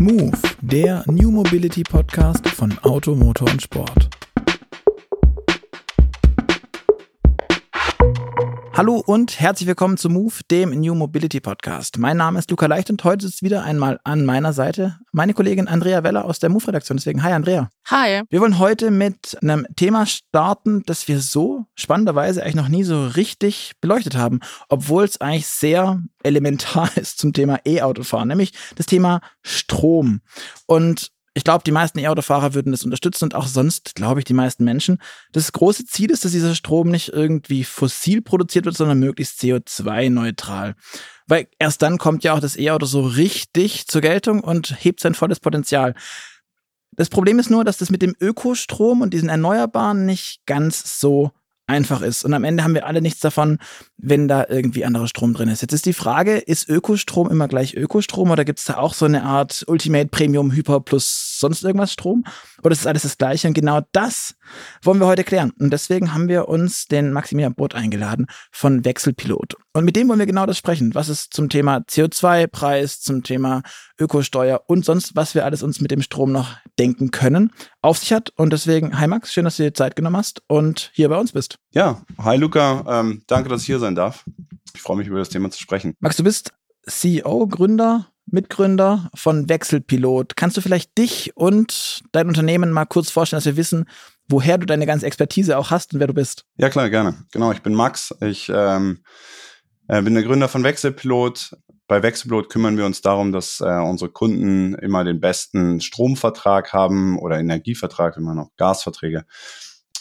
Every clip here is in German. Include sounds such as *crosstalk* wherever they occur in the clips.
Move, der New Mobility Podcast von Auto, Motor und Sport. Hallo und herzlich willkommen zu Move, dem New Mobility Podcast. Mein Name ist Luca Leicht und heute ist wieder einmal an meiner Seite meine Kollegin Andrea Weller aus der Move-Redaktion. Deswegen, hi Andrea. Hi. Wir wollen heute mit einem Thema starten, das wir so spannenderweise eigentlich noch nie so richtig beleuchtet haben, obwohl es eigentlich sehr elementar *laughs* ist zum Thema E-Autofahren, nämlich das Thema Strom. Und ich glaube, die meisten E-Autofahrer würden das unterstützen und auch sonst, glaube ich, die meisten Menschen. Das große Ziel ist, dass dieser Strom nicht irgendwie fossil produziert wird, sondern möglichst CO2-neutral. Weil erst dann kommt ja auch das E-Auto so richtig zur Geltung und hebt sein volles Potenzial. Das Problem ist nur, dass das mit dem Ökostrom und diesen Erneuerbaren nicht ganz so einfach ist. Und am Ende haben wir alle nichts davon, wenn da irgendwie anderer Strom drin ist. Jetzt ist die Frage, ist Ökostrom immer gleich Ökostrom oder gibt es da auch so eine Art Ultimate Premium Hyper plus sonst irgendwas Strom? Oder ist alles das Gleiche? Und genau das wollen wir heute klären. Und deswegen haben wir uns den Maximilian Boot eingeladen von Wechselpilot. Und mit dem wollen wir genau das sprechen, was es zum Thema CO2-Preis, zum Thema Ökosteuer und sonst, was wir alles uns mit dem Strom noch denken können, auf sich hat. Und deswegen, hi Max, schön, dass du dir Zeit genommen hast und hier bei uns bist. Ja, hi Luca, ähm, danke, dass ich hier sein darf. Ich freue mich, über das Thema zu sprechen. Max, du bist CEO, Gründer, Mitgründer von Wechselpilot. Kannst du vielleicht dich und dein Unternehmen mal kurz vorstellen, dass wir wissen, woher du deine ganze Expertise auch hast und wer du bist? Ja, klar, gerne. Genau, ich bin Max. Ich ähm, äh, bin der Gründer von Wechselpilot. Bei Wechselpilot kümmern wir uns darum, dass äh, unsere Kunden immer den besten Stromvertrag haben oder Energievertrag, wenn man noch Gasverträge.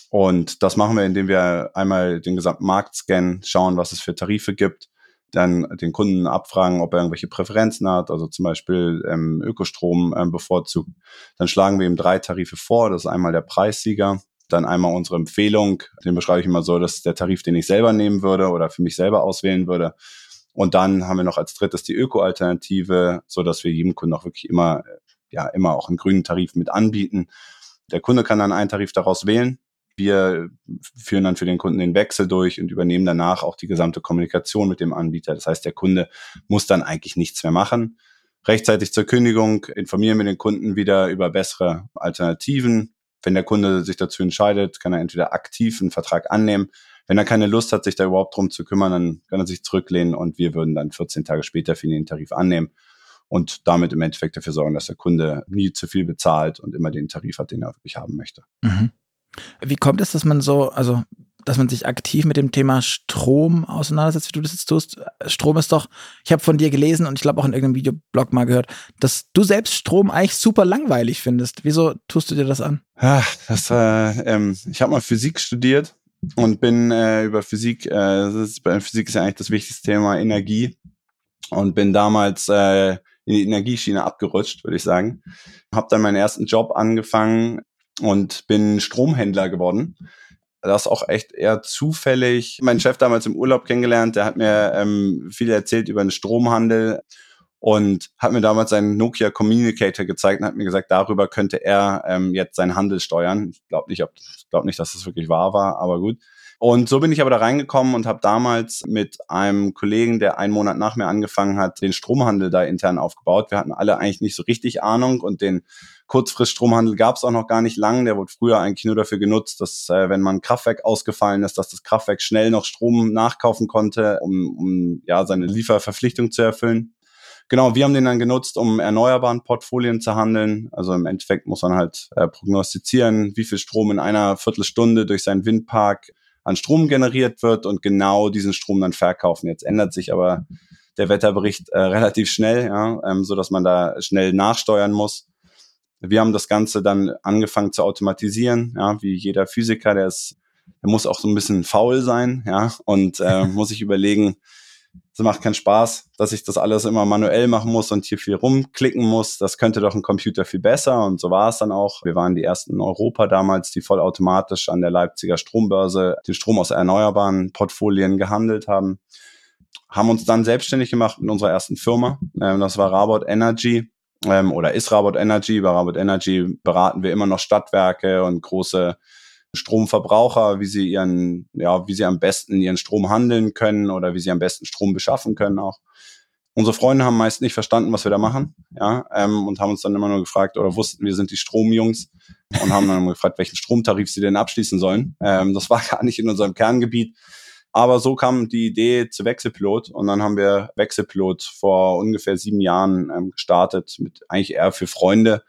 Und das machen wir, indem wir einmal den gesamten Markt scannen, schauen, was es für Tarife gibt, dann den Kunden abfragen, ob er irgendwelche Präferenzen hat, also zum Beispiel ähm, Ökostrom ähm, bevorzugt. Dann schlagen wir ihm drei Tarife vor. Das ist einmal der Preissieger, dann einmal unsere Empfehlung, den beschreibe ich immer so, das ist der Tarif, den ich selber nehmen würde oder für mich selber auswählen würde. Und dann haben wir noch als drittes die Öko-Alternative, so dass wir jedem Kunden auch wirklich immer, ja, immer auch einen grünen Tarif mit anbieten. Der Kunde kann dann einen Tarif daraus wählen. Wir führen dann für den Kunden den Wechsel durch und übernehmen danach auch die gesamte Kommunikation mit dem Anbieter. Das heißt, der Kunde muss dann eigentlich nichts mehr machen. Rechtzeitig zur Kündigung informieren wir den Kunden wieder über bessere Alternativen, wenn der Kunde sich dazu entscheidet, kann er entweder aktiv einen Vertrag annehmen. Wenn er keine Lust hat, sich da überhaupt drum zu kümmern, dann kann er sich zurücklehnen und wir würden dann 14 Tage später für ihn den Tarif annehmen und damit im Endeffekt dafür sorgen, dass der Kunde nie zu viel bezahlt und immer den Tarif hat, den er wirklich haben möchte. Mhm. Wie kommt es, dass man so, also dass man sich aktiv mit dem Thema Strom auseinandersetzt, wie du das jetzt tust. Strom ist doch, ich habe von dir gelesen und ich glaube auch in irgendeinem Videoblog mal gehört, dass du selbst Strom eigentlich super langweilig findest. Wieso tust du dir das an? Ja, das, äh, ähm, ich habe mal Physik studiert und bin äh, über Physik, äh, das ist, bei Physik ist ja eigentlich das wichtigste Thema Energie und bin damals äh, in die Energieschiene abgerutscht, würde ich sagen. Habe dann meinen ersten Job angefangen und bin Stromhändler geworden das auch echt eher zufällig. Mein Chef damals im Urlaub kennengelernt, der hat mir ähm, viel erzählt über den Stromhandel und hat mir damals seinen Nokia Communicator gezeigt und hat mir gesagt, darüber könnte er ähm, jetzt seinen Handel steuern. Ich glaube nicht, glaub nicht, dass das wirklich wahr war, aber gut. Und so bin ich aber da reingekommen und habe damals mit einem Kollegen, der einen Monat nach mir angefangen hat, den Stromhandel da intern aufgebaut. Wir hatten alle eigentlich nicht so richtig Ahnung und den Kurzfriststromhandel gab es auch noch gar nicht lang. Der wurde früher eigentlich nur dafür genutzt, dass äh, wenn man Kraftwerk ausgefallen ist, dass das Kraftwerk schnell noch Strom nachkaufen konnte, um, um ja seine Lieferverpflichtung zu erfüllen. Genau, wir haben den dann genutzt, um erneuerbaren Portfolien zu handeln. Also im Endeffekt muss man halt äh, prognostizieren, wie viel Strom in einer Viertelstunde durch seinen Windpark an Strom generiert wird und genau diesen Strom dann verkaufen. Jetzt ändert sich aber der Wetterbericht äh, relativ schnell, ja, ähm, so dass man da schnell nachsteuern muss. Wir haben das Ganze dann angefangen zu automatisieren, ja, wie jeder Physiker, der ist, der muss auch so ein bisschen faul sein, ja, und äh, *laughs* muss sich überlegen, es macht keinen Spaß, dass ich das alles immer manuell machen muss und hier viel rumklicken muss. Das könnte doch ein Computer viel besser. Und so war es dann auch. Wir waren die ersten in Europa damals, die vollautomatisch an der Leipziger Strombörse den Strom aus erneuerbaren Portfolien gehandelt haben. Haben uns dann selbstständig gemacht mit unserer ersten Firma. Ähm, das war Rabot Energy ähm, oder ist Rabot Energy. Bei Rabot Energy beraten wir immer noch Stadtwerke und große Stromverbraucher, wie sie ihren, ja, wie sie am besten ihren Strom handeln können oder wie sie am besten Strom beschaffen können auch. Unsere Freunde haben meist nicht verstanden, was wir da machen, ja, ähm, und haben uns dann immer nur gefragt oder wussten, wir sind die Stromjungs und haben dann immer gefragt, welchen Stromtarif sie denn abschließen sollen. Ähm, das war *laughs* gar nicht in unserem Kerngebiet. Aber so kam die Idee zu Wechselpilot und dann haben wir Wechselpilot vor ungefähr sieben Jahren ähm, gestartet, mit eigentlich eher für Freunde.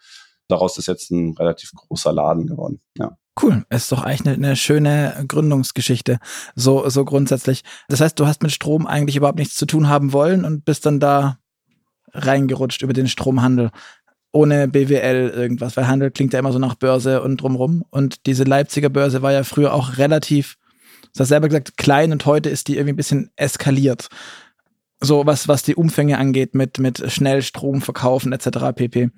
Daraus ist jetzt ein relativ großer Laden geworden. Ja. Cool, ist doch eigentlich eine, schöne Gründungsgeschichte, so, so grundsätzlich. Das heißt, du hast mit Strom eigentlich überhaupt nichts zu tun haben wollen und bist dann da reingerutscht über den Stromhandel. Ohne BWL irgendwas, weil Handel klingt ja immer so nach Börse und drumrum. Und diese Leipziger Börse war ja früher auch relativ, du hast selber gesagt, klein und heute ist die irgendwie ein bisschen eskaliert. So was, was die Umfänge angeht mit, mit Schnellstrom verkaufen etc. pp.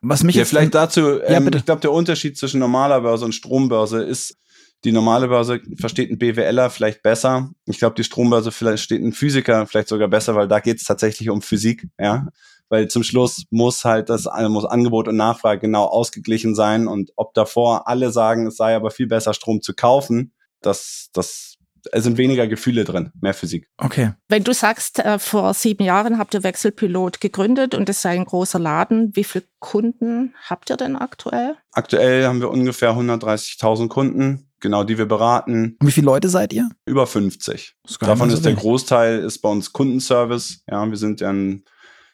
Was mich ja, vielleicht dazu, ähm, ja, ich glaube, der Unterschied zwischen normaler Börse und Strombörse ist, die normale Börse versteht ein BWLer vielleicht besser. Ich glaube, die Strombörse vielleicht steht ein Physiker vielleicht sogar besser, weil da geht es tatsächlich um Physik, ja. Weil zum Schluss muss halt das muss Angebot und Nachfrage genau ausgeglichen sein und ob davor alle sagen, es sei aber viel besser, Strom zu kaufen, das, das es sind weniger Gefühle drin, mehr Physik. Okay. Wenn du sagst, äh, vor sieben Jahren habt ihr Wechselpilot gegründet und es sei ein großer Laden, wie viele Kunden habt ihr denn aktuell? Aktuell haben wir ungefähr 130.000 Kunden, genau die wir beraten. Und wie viele Leute seid ihr? Über 50. Davon ist der Großteil ist bei uns Kundenservice. Ja, wir sind ja ein,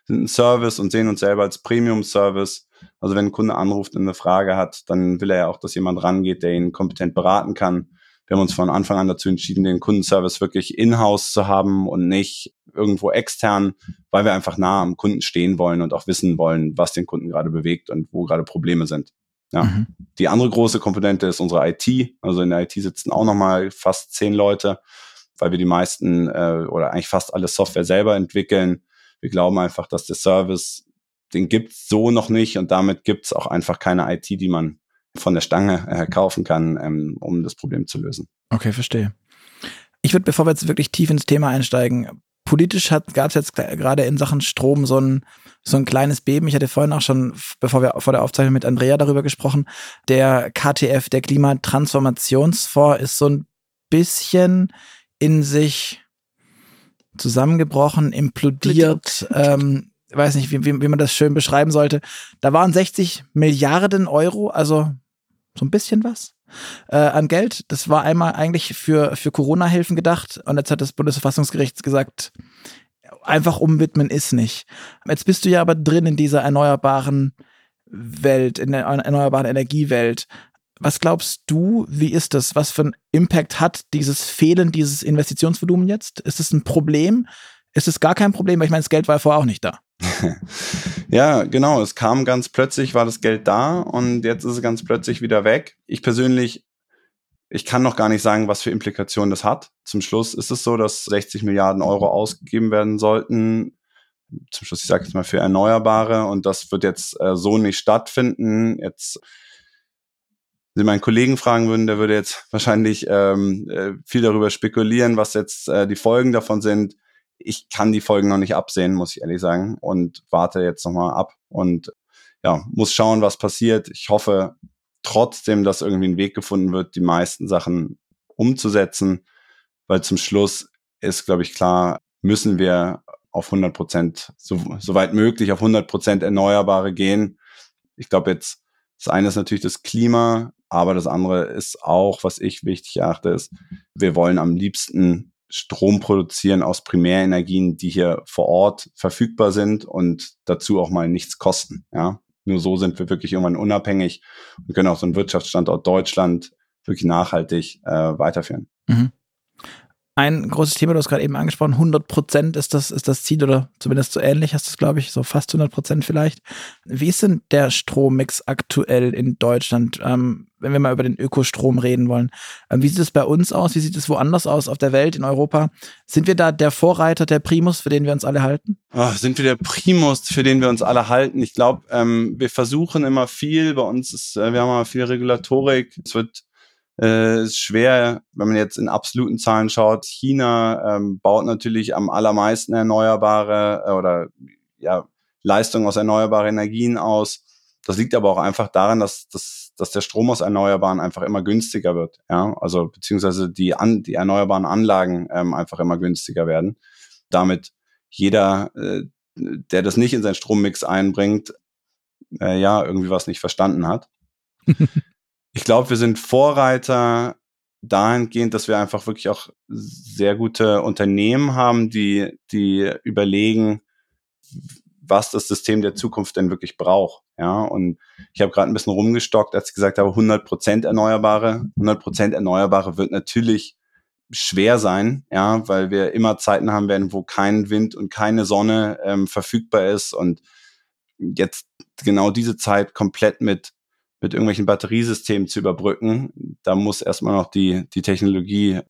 sind ein Service und sehen uns selber als Premium-Service. Also wenn ein Kunde anruft und eine Frage hat, dann will er ja auch, dass jemand rangeht, der ihn kompetent beraten kann. Wir haben uns von Anfang an dazu entschieden, den Kundenservice wirklich in-house zu haben und nicht irgendwo extern, weil wir einfach nah am Kunden stehen wollen und auch wissen wollen, was den Kunden gerade bewegt und wo gerade Probleme sind. Ja. Mhm. Die andere große Komponente ist unsere IT. Also in der IT sitzen auch nochmal fast zehn Leute, weil wir die meisten äh, oder eigentlich fast alle Software selber entwickeln. Wir glauben einfach, dass der Service, den gibt's so noch nicht und damit gibt's auch einfach keine IT, die man von der Stange äh, kaufen kann, ähm, um das Problem zu lösen. Okay, verstehe. Ich würde, bevor wir jetzt wirklich tief ins Thema einsteigen, politisch gab es jetzt gerade in Sachen Strom so ein, so ein kleines Beben. Ich hatte vorhin auch schon, bevor wir vor der Aufzeichnung mit Andrea darüber gesprochen, der KTF, der Klimatransformationsfonds, ist so ein bisschen in sich zusammengebrochen, implodiert. Ähm, weiß nicht, wie, wie, wie man das schön beschreiben sollte. Da waren 60 Milliarden Euro, also so ein bisschen was äh, an Geld. Das war einmal eigentlich für, für Corona-Hilfen gedacht und jetzt hat das Bundesverfassungsgericht gesagt, einfach umwidmen ist nicht. Jetzt bist du ja aber drin in dieser erneuerbaren Welt, in der erneuerbaren Energiewelt. Was glaubst du, wie ist das? Was für einen Impact hat dieses Fehlen dieses Investitionsvolumen jetzt? Ist es ein Problem? Ist es gar kein Problem? Weil ich meine, das Geld war vorher auch nicht da. *laughs* ja, genau. Es kam ganz plötzlich, war das Geld da und jetzt ist es ganz plötzlich wieder weg. Ich persönlich, ich kann noch gar nicht sagen, was für Implikationen das hat. Zum Schluss ist es so, dass 60 Milliarden Euro ausgegeben werden sollten. Zum Schluss, ich sage jetzt mal für Erneuerbare und das wird jetzt äh, so nicht stattfinden. Jetzt Sie meinen Kollegen fragen würden, der würde jetzt wahrscheinlich ähm, äh, viel darüber spekulieren, was jetzt äh, die Folgen davon sind ich kann die Folgen noch nicht absehen, muss ich ehrlich sagen, und warte jetzt nochmal ab und ja, muss schauen, was passiert. Ich hoffe trotzdem, dass irgendwie ein Weg gefunden wird, die meisten Sachen umzusetzen, weil zum Schluss ist, glaube ich, klar, müssen wir auf 100 Prozent, so, so weit möglich, auf 100 Prozent Erneuerbare gehen. Ich glaube jetzt, das eine ist natürlich das Klima, aber das andere ist auch, was ich wichtig erachte, ist, wir wollen am liebsten Strom produzieren aus Primärenergien, die hier vor Ort verfügbar sind und dazu auch mal nichts kosten. Ja, nur so sind wir wirklich irgendwann unabhängig und können auch so einen Wirtschaftsstandort Deutschland wirklich nachhaltig äh, weiterführen. Mhm ein großes Thema, du hast gerade eben angesprochen, 100 Prozent ist das, ist das Ziel oder zumindest so ähnlich hast du es, glaube ich, so fast 100 Prozent vielleicht. Wie ist denn der Strommix aktuell in Deutschland, ähm, wenn wir mal über den Ökostrom reden wollen? Ähm, wie sieht es bei uns aus? Wie sieht es woanders aus auf der Welt, in Europa? Sind wir da der Vorreiter, der Primus, für den wir uns alle halten? Oh, sind wir der Primus, für den wir uns alle halten? Ich glaube, ähm, wir versuchen immer viel. Bei uns ist, äh, wir haben immer viel Regulatorik. Es wird äh, ist schwer, wenn man jetzt in absoluten Zahlen schaut. China ähm, baut natürlich am allermeisten erneuerbare äh, oder ja, Leistungen aus erneuerbaren Energien aus. Das liegt aber auch einfach daran, dass, dass, dass der Strom aus Erneuerbaren einfach immer günstiger wird. Ja, also beziehungsweise die, an, die erneuerbaren Anlagen ähm, einfach immer günstiger werden. Damit jeder, äh, der das nicht in seinen Strommix einbringt, äh, ja, irgendwie was nicht verstanden hat. *laughs* ich glaube, wir sind Vorreiter dahingehend, dass wir einfach wirklich auch sehr gute Unternehmen haben, die, die überlegen, was das System der Zukunft denn wirklich braucht. Ja, und ich habe gerade ein bisschen rumgestockt, als ich gesagt habe, 100 Prozent Erneuerbare. 100 Prozent Erneuerbare wird natürlich schwer sein, ja, weil wir immer Zeiten haben werden, wo kein Wind und keine Sonne ähm, verfügbar ist und jetzt genau diese Zeit komplett mit mit irgendwelchen Batteriesystemen zu überbrücken, da muss erstmal noch die die Technologie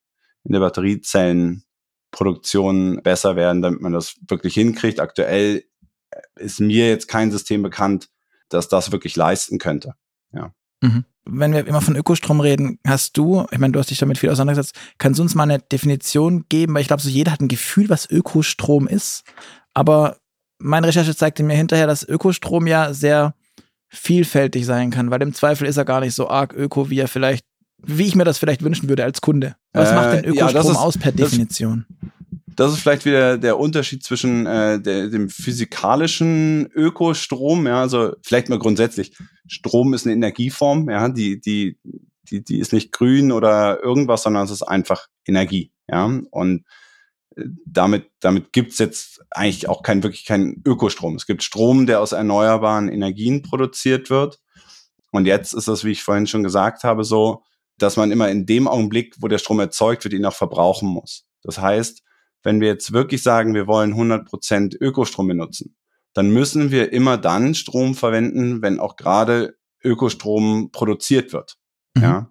in der Batteriezellenproduktion besser werden, damit man das wirklich hinkriegt. Aktuell ist mir jetzt kein System bekannt, das das wirklich leisten könnte. Ja. Mhm. Wenn wir immer von Ökostrom reden, hast du, ich meine, du hast dich damit viel auseinandergesetzt, kannst du uns mal eine Definition geben? Weil ich glaube, so jeder hat ein Gefühl, was Ökostrom ist. Aber meine Recherche zeigte mir hinterher, dass Ökostrom ja sehr vielfältig sein kann, weil im Zweifel ist er gar nicht so arg öko, wie er vielleicht, wie ich mir das vielleicht wünschen würde als Kunde. Was äh, macht denn Ökostrom ja, ist, aus per Definition? das ist vielleicht wieder der Unterschied zwischen äh, der, dem physikalischen Ökostrom, ja, also vielleicht mal grundsätzlich. Strom ist eine Energieform, ja, die, die, die, die ist nicht grün oder irgendwas, sondern es ist einfach Energie, ja. Und äh, damit, damit gibt's jetzt eigentlich auch kein, wirklich keinen Ökostrom. Es gibt Strom, der aus erneuerbaren Energien produziert wird. Und jetzt ist es, wie ich vorhin schon gesagt habe, so, dass man immer in dem Augenblick, wo der Strom erzeugt wird, ihn auch verbrauchen muss. Das heißt, wenn wir jetzt wirklich sagen, wir wollen 100% Ökostrom benutzen, dann müssen wir immer dann Strom verwenden, wenn auch gerade Ökostrom produziert wird. Mhm. Ja.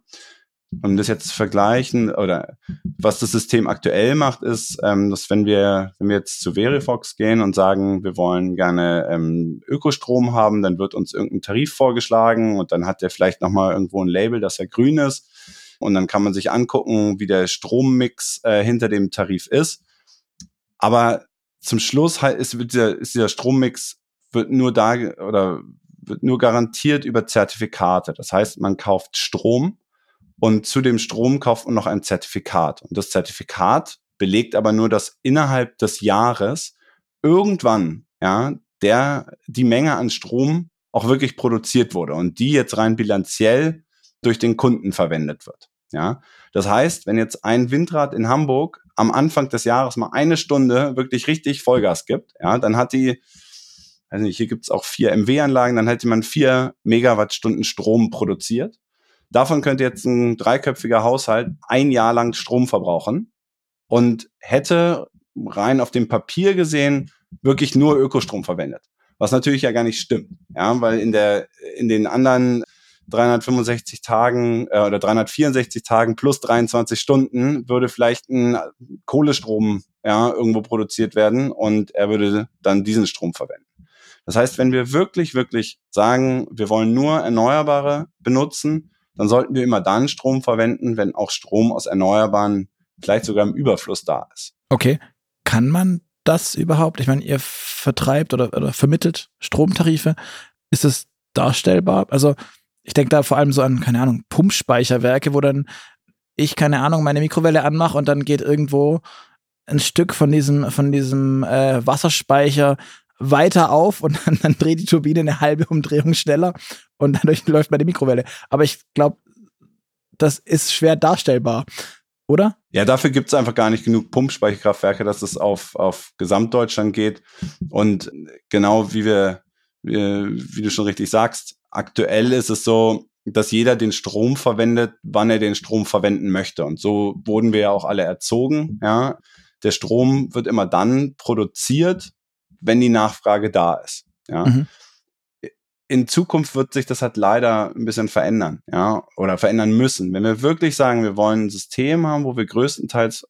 Um das jetzt zu vergleichen oder was das System aktuell macht, ist, ähm, dass wenn wir, wenn wir jetzt zu Verifox gehen und sagen, wir wollen gerne ähm, Ökostrom haben, dann wird uns irgendein Tarif vorgeschlagen und dann hat der vielleicht nochmal irgendwo ein Label, dass er grün ist. Und dann kann man sich angucken, wie der Strommix äh, hinter dem Tarif ist. Aber zum Schluss halt ist, wird dieser, ist dieser Strommix wird nur da oder wird nur garantiert über Zertifikate. Das heißt, man kauft Strom und zu dem Strom kauft man noch ein Zertifikat. Und das Zertifikat belegt aber nur, dass innerhalb des Jahres irgendwann, ja, der, die Menge an Strom auch wirklich produziert wurde und die jetzt rein bilanziell durch den Kunden verwendet wird. Ja, das heißt, wenn jetzt ein Windrad in Hamburg am Anfang des Jahres mal eine Stunde wirklich richtig Vollgas gibt, ja, dann hat die, also hier gibt's auch vier MW-Anlagen, dann hätte man vier Megawattstunden Strom produziert. Davon könnte jetzt ein dreiköpfiger Haushalt ein Jahr lang Strom verbrauchen und hätte rein auf dem Papier gesehen wirklich nur Ökostrom verwendet. Was natürlich ja gar nicht stimmt, ja, weil in der, in den anderen 365 Tagen äh, oder 364 Tagen plus 23 Stunden würde vielleicht ein Kohlestrom ja, irgendwo produziert werden und er würde dann diesen Strom verwenden. Das heißt, wenn wir wirklich, wirklich sagen, wir wollen nur Erneuerbare benutzen, dann sollten wir immer dann Strom verwenden, wenn auch Strom aus Erneuerbaren vielleicht sogar im Überfluss da ist. Okay. Kann man das überhaupt? Ich meine, ihr vertreibt oder, oder vermittelt Stromtarife. Ist es darstellbar? Also ich denke da vor allem so an, keine Ahnung, Pumpspeicherwerke, wo dann ich, keine Ahnung, meine Mikrowelle anmache und dann geht irgendwo ein Stück von diesem, von diesem äh, Wasserspeicher weiter auf und *laughs* dann, dann dreht die Turbine eine halbe Umdrehung schneller und dadurch *laughs* läuft meine Mikrowelle. Aber ich glaube, das ist schwer darstellbar, oder? Ja, dafür gibt es einfach gar nicht genug Pumpspeicherkraftwerke, dass es auf, auf Gesamtdeutschland geht. Und genau wie wir, wie, wie du schon richtig sagst, aktuell ist es so, dass jeder den Strom verwendet, wann er den Strom verwenden möchte. Und so wurden wir ja auch alle erzogen. Ja, der Strom wird immer dann produziert, wenn die Nachfrage da ist. Ja. Mhm. In Zukunft wird sich das halt leider ein bisschen verändern, ja, oder verändern müssen. Wenn wir wirklich sagen, wir wollen ein System haben, wo wir größtenteils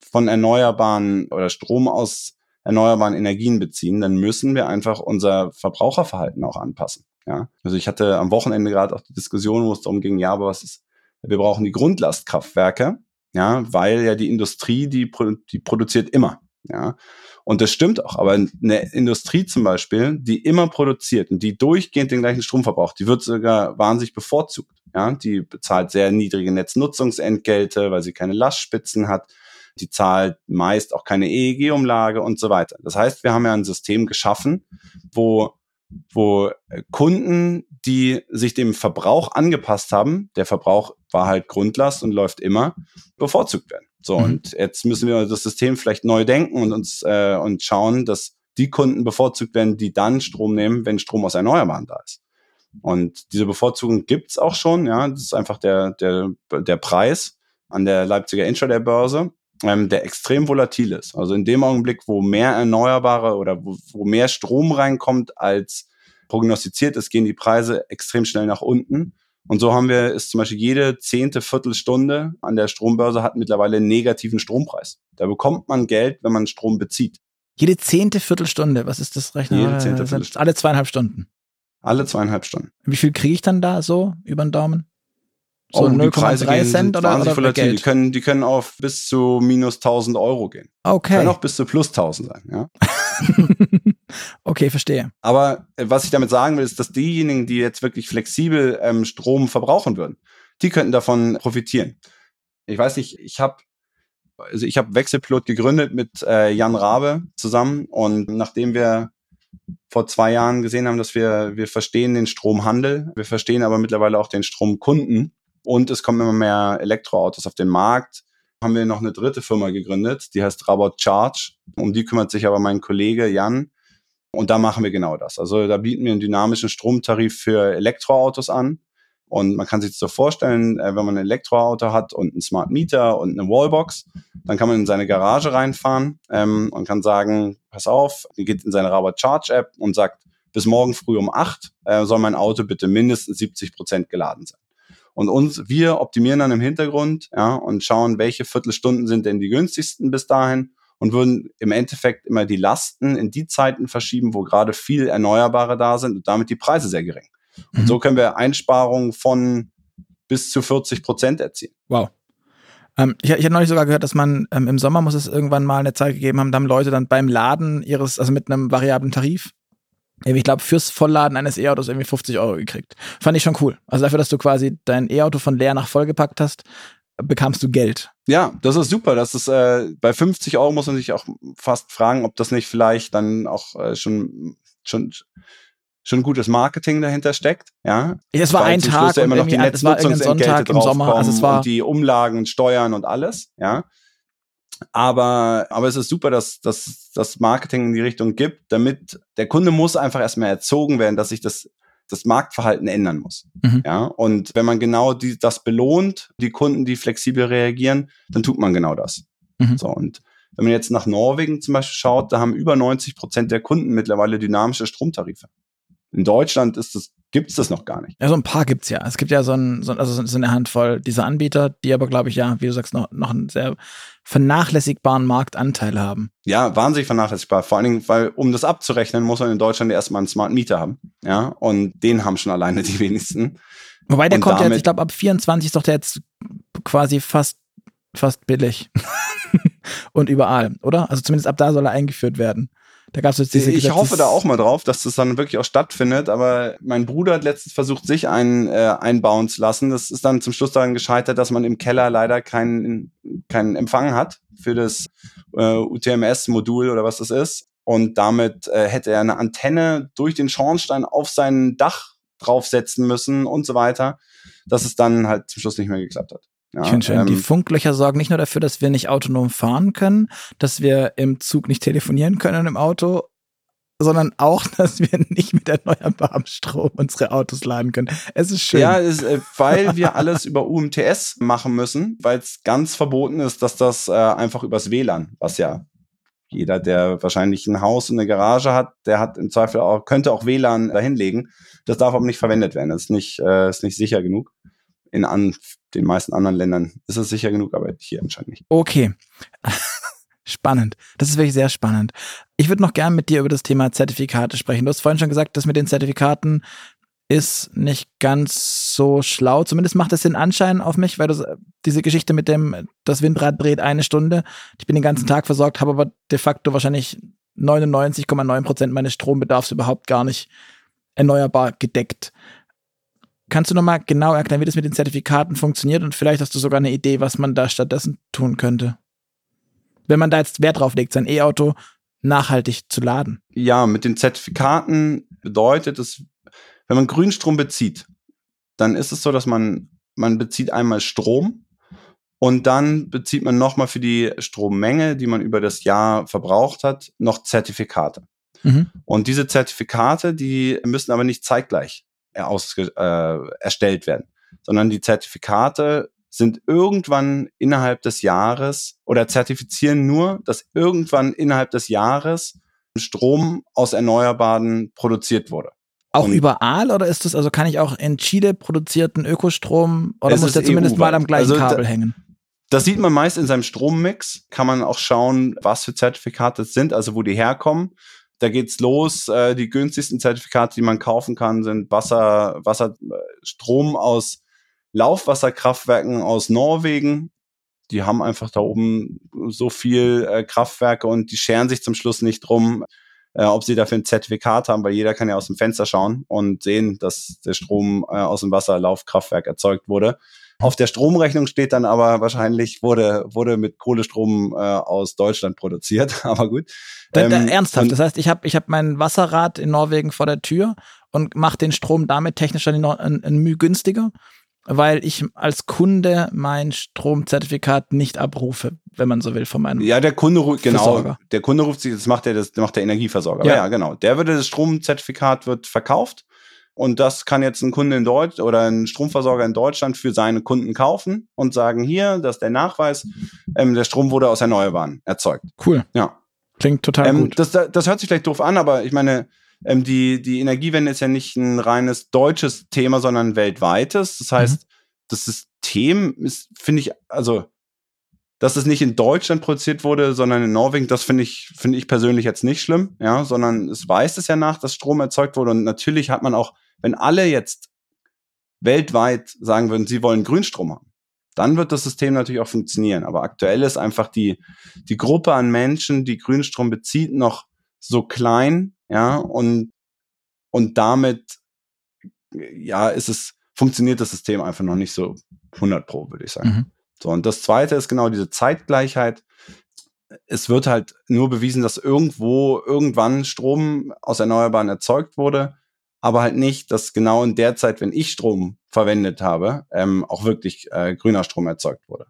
von erneuerbaren oder Strom aus erneuerbaren Energien beziehen, dann müssen wir einfach unser Verbraucherverhalten auch anpassen. Ja, also ich hatte am Wochenende gerade auch die Diskussion, wo es darum ging, ja, aber was ist, wir brauchen die Grundlastkraftwerke, ja, weil ja die Industrie, die, die produziert immer, ja. Und das stimmt auch, aber eine Industrie zum Beispiel, die immer produziert und die durchgehend den gleichen Strom verbraucht, die wird sogar wahnsinnig bevorzugt. Ja, die bezahlt sehr niedrige Netznutzungsentgelte, weil sie keine Lastspitzen hat. Die zahlt meist auch keine EEG-Umlage und so weiter. Das heißt, wir haben ja ein System geschaffen, wo wo Kunden, die sich dem Verbrauch angepasst haben, der Verbrauch war halt Grundlast und läuft immer, bevorzugt werden. So, mhm. und jetzt müssen wir das System vielleicht neu denken und uns äh, und schauen, dass die Kunden bevorzugt werden, die dann Strom nehmen, wenn Strom aus Erneuerbaren da ist. Und diese Bevorzugung gibt's auch schon, ja. Das ist einfach der, der, der Preis an der Leipziger Intraday-Börse, ähm, der extrem volatil ist. Also in dem Augenblick, wo mehr Erneuerbare oder wo, wo mehr Strom reinkommt als prognostiziert ist, gehen die Preise extrem schnell nach unten. Und so haben wir ist zum Beispiel jede zehnte Viertelstunde an der Strombörse hat mittlerweile einen negativen Strompreis. Da bekommt man Geld, wenn man Strom bezieht. Jede zehnte Viertelstunde, was ist das Rechnen? Jede zehnte Viertelstunde. Alle zweieinhalb Stunden. Alle zweieinhalb Stunden. Wie viel kriege ich dann da so über den Daumen? So oh, 0,3 Cent oder, oder volatil. Geld? Die können, die können auf bis zu minus 1000 Euro gehen. Okay. Können auch bis zu plus 1000 sein, ja. *laughs* okay, verstehe. Aber äh, was ich damit sagen will, ist, dass diejenigen, die jetzt wirklich flexibel ähm, Strom verbrauchen würden, die könnten davon profitieren. Ich weiß nicht, ich habe also ich habe Wechselpilot gegründet mit äh, Jan Rabe zusammen und nachdem wir vor zwei Jahren gesehen haben, dass wir, wir verstehen den Stromhandel, wir verstehen aber mittlerweile auch den Stromkunden und es kommen immer mehr Elektroautos auf den Markt, haben wir noch eine dritte Firma gegründet, die heißt Rabot Charge. Um die kümmert sich aber mein Kollege Jan. Und da machen wir genau das. Also da bieten wir einen dynamischen Stromtarif für Elektroautos an. Und man kann sich das so vorstellen, äh, wenn man ein Elektroauto hat und einen Smart Meter und eine Wallbox, dann kann man in seine Garage reinfahren ähm, und kann sagen, pass auf, geht in seine Rabat Charge App und sagt, bis morgen früh um acht äh, soll mein Auto bitte mindestens 70 Prozent geladen sein. Und uns, wir optimieren dann im Hintergrund ja, und schauen, welche Viertelstunden sind denn die günstigsten bis dahin und würden im Endeffekt immer die Lasten in die Zeiten verschieben, wo gerade viel Erneuerbare da sind und damit die Preise sehr gering. Und mhm. so können wir Einsparungen von bis zu 40 Prozent erzielen. Wow. Ähm, ich, ich habe neulich sogar gehört, dass man ähm, im Sommer muss es irgendwann mal eine Zeit gegeben haben, da haben Leute dann beim Laden ihres, also mit einem variablen Tarif, ich glaube, fürs Vollladen eines E-Autos irgendwie 50 Euro gekriegt. Fand ich schon cool. Also dafür, dass du quasi dein E-Auto von leer nach voll gepackt hast, bekamst du Geld. Ja, das ist super. Das ist äh, bei 50 Euro muss man sich auch fast fragen, ob das nicht vielleicht dann auch äh, schon schon schon gutes Marketing dahinter steckt. Ja, es war ein Tag ja immer noch die es war irgendein Sonntag im Sommer, also es war und die Umlagen und Steuern und alles. Ja, aber, aber es ist super, dass, dass das Marketing in die Richtung gibt, damit der Kunde muss einfach erstmal erzogen werden, dass sich das, das Marktverhalten ändern muss. Mhm. Ja, und wenn man genau die, das belohnt, die Kunden, die flexibel reagieren, dann tut man genau das. Mhm. So, und wenn man jetzt nach Norwegen zum Beispiel schaut, da haben über 90 Prozent der Kunden mittlerweile dynamische Stromtarife. In Deutschland ist das gibt es das noch gar nicht. Ja, so ein paar gibt's ja. Es gibt ja so, ein, so, also so eine Handvoll dieser Anbieter, die aber, glaube ich, ja, wie du sagst, noch, noch einen sehr vernachlässigbaren Marktanteil haben. Ja, wahnsinnig vernachlässigbar. Vor allen Dingen, weil, um das abzurechnen, muss man in Deutschland erstmal einen Smart Meter haben. Ja, und den haben schon alleine die wenigsten. Wobei der und kommt jetzt, ich glaube, ab 24 ist doch der jetzt quasi fast, fast billig. *laughs* und überall, oder? Also zumindest ab da soll er eingeführt werden. Da gab es jetzt diese Ich hoffe da auch mal drauf, dass das dann wirklich auch stattfindet. Aber mein Bruder hat letztens versucht, sich einen äh, einbauen zu lassen. Das ist dann zum Schluss daran gescheitert, dass man im Keller leider keinen keinen Empfang hat für das äh, UTMS-Modul oder was das ist. Und damit äh, hätte er eine Antenne durch den Schornstein auf sein Dach draufsetzen müssen und so weiter, dass es dann halt zum Schluss nicht mehr geklappt hat. Ja, ich finde schön, ähm, die Funklöcher sorgen nicht nur dafür, dass wir nicht autonom fahren können, dass wir im Zug nicht telefonieren können im Auto, sondern auch, *laughs* dass wir nicht mit erneuerbarem Strom unsere Autos laden können. Es ist schön. Ja, ist, äh, weil wir alles über UMTS machen müssen, weil es ganz verboten ist, dass das äh, einfach übers WLAN, was ja jeder, der wahrscheinlich ein Haus und eine Garage hat, der hat im Zweifel auch, könnte auch WLAN dahinlegen. Das darf aber nicht verwendet werden. Das ist nicht, äh, ist nicht sicher genug in an, den meisten anderen Ländern ist es sicher genug, aber hier anscheinend nicht. Okay. *laughs* spannend. Das ist wirklich sehr spannend. Ich würde noch gern mit dir über das Thema Zertifikate sprechen. Du hast vorhin schon gesagt, dass mit den Zertifikaten ist nicht ganz so schlau. Zumindest macht es den Anschein auf mich, weil du diese Geschichte mit dem, das Windrad dreht eine Stunde. Ich bin den ganzen Tag versorgt, habe aber de facto wahrscheinlich 99,9 Prozent meines Strombedarfs überhaupt gar nicht erneuerbar gedeckt. Kannst du nochmal genau erklären, wie das mit den Zertifikaten funktioniert und vielleicht hast du sogar eine Idee, was man da stattdessen tun könnte? Wenn man da jetzt Wert drauf legt, sein E-Auto nachhaltig zu laden. Ja, mit den Zertifikaten bedeutet es, wenn man Grünstrom bezieht, dann ist es so, dass man, man bezieht einmal Strom und dann bezieht man nochmal für die Strommenge, die man über das Jahr verbraucht hat, noch Zertifikate. Mhm. Und diese Zertifikate, die müssen aber nicht zeitgleich aus, äh, erstellt werden, sondern die Zertifikate sind irgendwann innerhalb des Jahres oder zertifizieren nur, dass irgendwann innerhalb des Jahres Strom aus Erneuerbaren produziert wurde. Auch und überall oder ist das, also kann ich auch in Chile produzierten Ökostrom oder muss der zumindest mal am gleichen also, Kabel hängen? Das sieht man meist in seinem Strommix, kann man auch schauen, was für Zertifikate es sind, also wo die herkommen. Da geht's los. Äh, die günstigsten Zertifikate, die man kaufen kann, sind Wasser, Wasser, äh, Strom aus Laufwasserkraftwerken aus Norwegen. Die haben einfach da oben so viel äh, Kraftwerke und die scheren sich zum Schluss nicht drum, äh, ob sie dafür ein Zertifikat haben, weil jeder kann ja aus dem Fenster schauen und sehen, dass der Strom äh, aus dem Wasserlaufkraftwerk erzeugt wurde. Auf der Stromrechnung steht dann aber wahrscheinlich, wurde, wurde mit Kohlestrom äh, aus Deutschland produziert. *laughs* aber gut. Ähm, ernsthaft, das heißt, ich habe ich hab mein Wasserrad in Norwegen vor der Tür und mache den Strom damit technisch dann ein, ein Mühe günstiger weil ich als Kunde mein Stromzertifikat nicht abrufe, wenn man so will, von meinem Ja, der Kunde ruft, genau, Versorger. der Kunde ruft sich, das macht der, das macht der Energieversorger. Ja. ja, genau. Der würde, das Stromzertifikat wird verkauft und das kann jetzt ein Kunde in Deutsch oder ein Stromversorger in Deutschland für seine Kunden kaufen und sagen, hier, das ist der Nachweis, ähm, der Strom wurde aus Erneuerbaren erzeugt. Cool. Ja. Klingt total ähm, gut. Das, das hört sich vielleicht doof an, aber ich meine, ähm, die, die Energiewende ist ja nicht ein reines deutsches Thema, sondern ein weltweites. Das heißt, mhm. das System ist, finde ich, also, dass es nicht in Deutschland produziert wurde, sondern in Norwegen, das finde ich, finde ich persönlich jetzt nicht schlimm, ja, sondern es weist es ja nach, dass Strom erzeugt wurde. Und natürlich hat man auch, wenn alle jetzt weltweit sagen würden, sie wollen Grünstrom haben, dann wird das System natürlich auch funktionieren. Aber aktuell ist einfach die, die Gruppe an Menschen, die Grünstrom bezieht, noch so klein, ja, und, und damit, ja, ist es, funktioniert das System einfach noch nicht so 100 pro, würde ich sagen. Mhm. So, und das zweite ist genau diese Zeitgleichheit. Es wird halt nur bewiesen, dass irgendwo irgendwann Strom aus Erneuerbaren erzeugt wurde, aber halt nicht, dass genau in der Zeit, wenn ich Strom verwendet habe, ähm, auch wirklich äh, grüner Strom erzeugt wurde.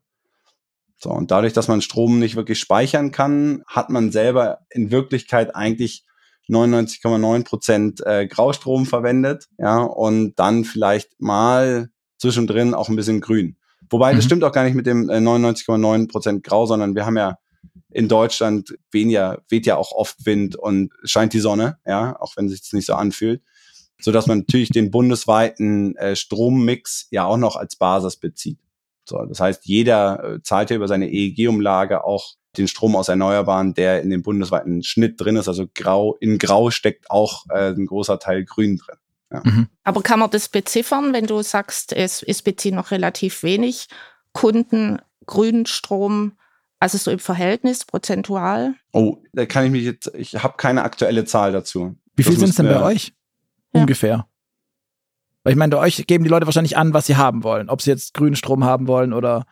So, und dadurch, dass man Strom nicht wirklich speichern kann, hat man selber in Wirklichkeit eigentlich 99,9 Prozent äh, Graustrom verwendet, ja, und dann vielleicht mal zwischendrin auch ein bisschen grün. Wobei, mhm. das stimmt auch gar nicht mit dem äh, 99,9 Prozent Grau, sondern wir haben ja in Deutschland weniger, weht ja auch oft Wind und scheint die Sonne, ja, auch wenn sich das nicht so anfühlt, so dass man natürlich den bundesweiten äh, Strommix ja auch noch als Basis bezieht. So, das heißt, jeder äh, zahlt ja über seine EEG-Umlage auch den Strom aus Erneuerbaren, der in dem bundesweiten Schnitt drin ist. Also grau, in grau steckt auch äh, ein großer Teil grün drin. Ja. Mhm. Aber kann man das beziffern, wenn du sagst, es, es beziehen noch relativ wenig Kunden grünen Strom, also so im Verhältnis, prozentual? Oh, da kann ich mich jetzt, ich habe keine aktuelle Zahl dazu. Wie viel sind es denn bei euch? Ja. Ungefähr. Weil ich meine, bei euch geben die Leute wahrscheinlich an, was sie haben wollen. Ob sie jetzt grünen Strom haben wollen oder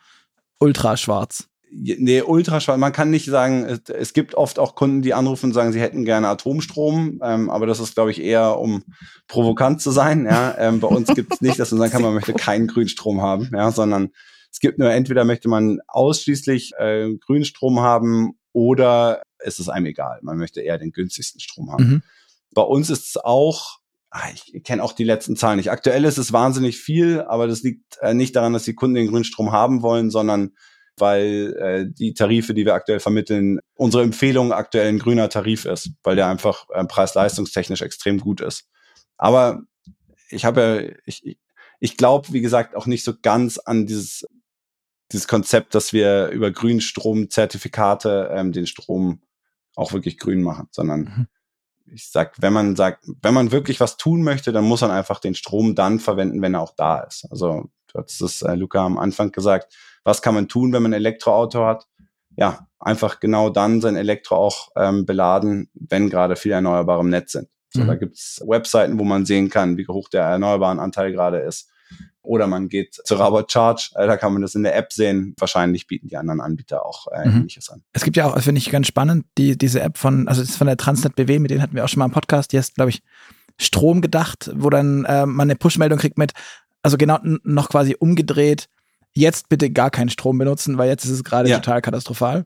ultraschwarz. Nee, ultraschwarz. Man kann nicht sagen, es, gibt oft auch Kunden, die anrufen und sagen, sie hätten gerne Atomstrom. Ähm, aber das ist, glaube ich, eher, um provokant zu sein. Ja? Ähm, bei uns gibt es nicht, dass man sagen kann, man möchte keinen Grünstrom haben, ja? sondern es gibt nur entweder möchte man ausschließlich äh, Grünstrom haben oder es ist einem egal. Man möchte eher den günstigsten Strom haben. Mhm. Bei uns ist es auch ich kenne auch die letzten Zahlen nicht. Aktuell ist es wahnsinnig viel, aber das liegt äh, nicht daran, dass die Kunden den Grünstrom haben wollen, sondern weil äh, die Tarife, die wir aktuell vermitteln, unsere Empfehlung aktuell ein grüner Tarif ist, weil der einfach äh, preis-leistungstechnisch extrem gut ist. Aber ich habe ja, ich, ich glaube, wie gesagt, auch nicht so ganz an dieses, dieses Konzept, dass wir über Grünstromzertifikate ähm, den Strom auch wirklich grün machen, sondern mhm ich sag, wenn man sagt, wenn man wirklich was tun möchte, dann muss man einfach den Strom dann verwenden, wenn er auch da ist. Also du hast es, äh, Luca, am Anfang gesagt, was kann man tun, wenn man ein Elektroauto hat? Ja, einfach genau dann sein Elektro auch ähm, beladen, wenn gerade viel Erneuerbare im Netz sind. So, mhm. Da gibt's Webseiten, wo man sehen kann, wie hoch der erneuerbaren Anteil gerade ist. Oder man geht zu Robot Charge, äh, da kann man das in der App sehen. Wahrscheinlich bieten die anderen Anbieter auch äh, mhm. ähnliches an. Es gibt ja auch, finde ich ganz spannend, die, diese App von, also ist von der Transnet BW, mit denen hatten wir auch schon mal einen Podcast, die ist, glaube ich, Strom gedacht, wo dann äh, man eine Push-Meldung kriegt mit, also genau noch quasi umgedreht, jetzt bitte gar keinen Strom benutzen, weil jetzt ist es gerade ja. total katastrophal.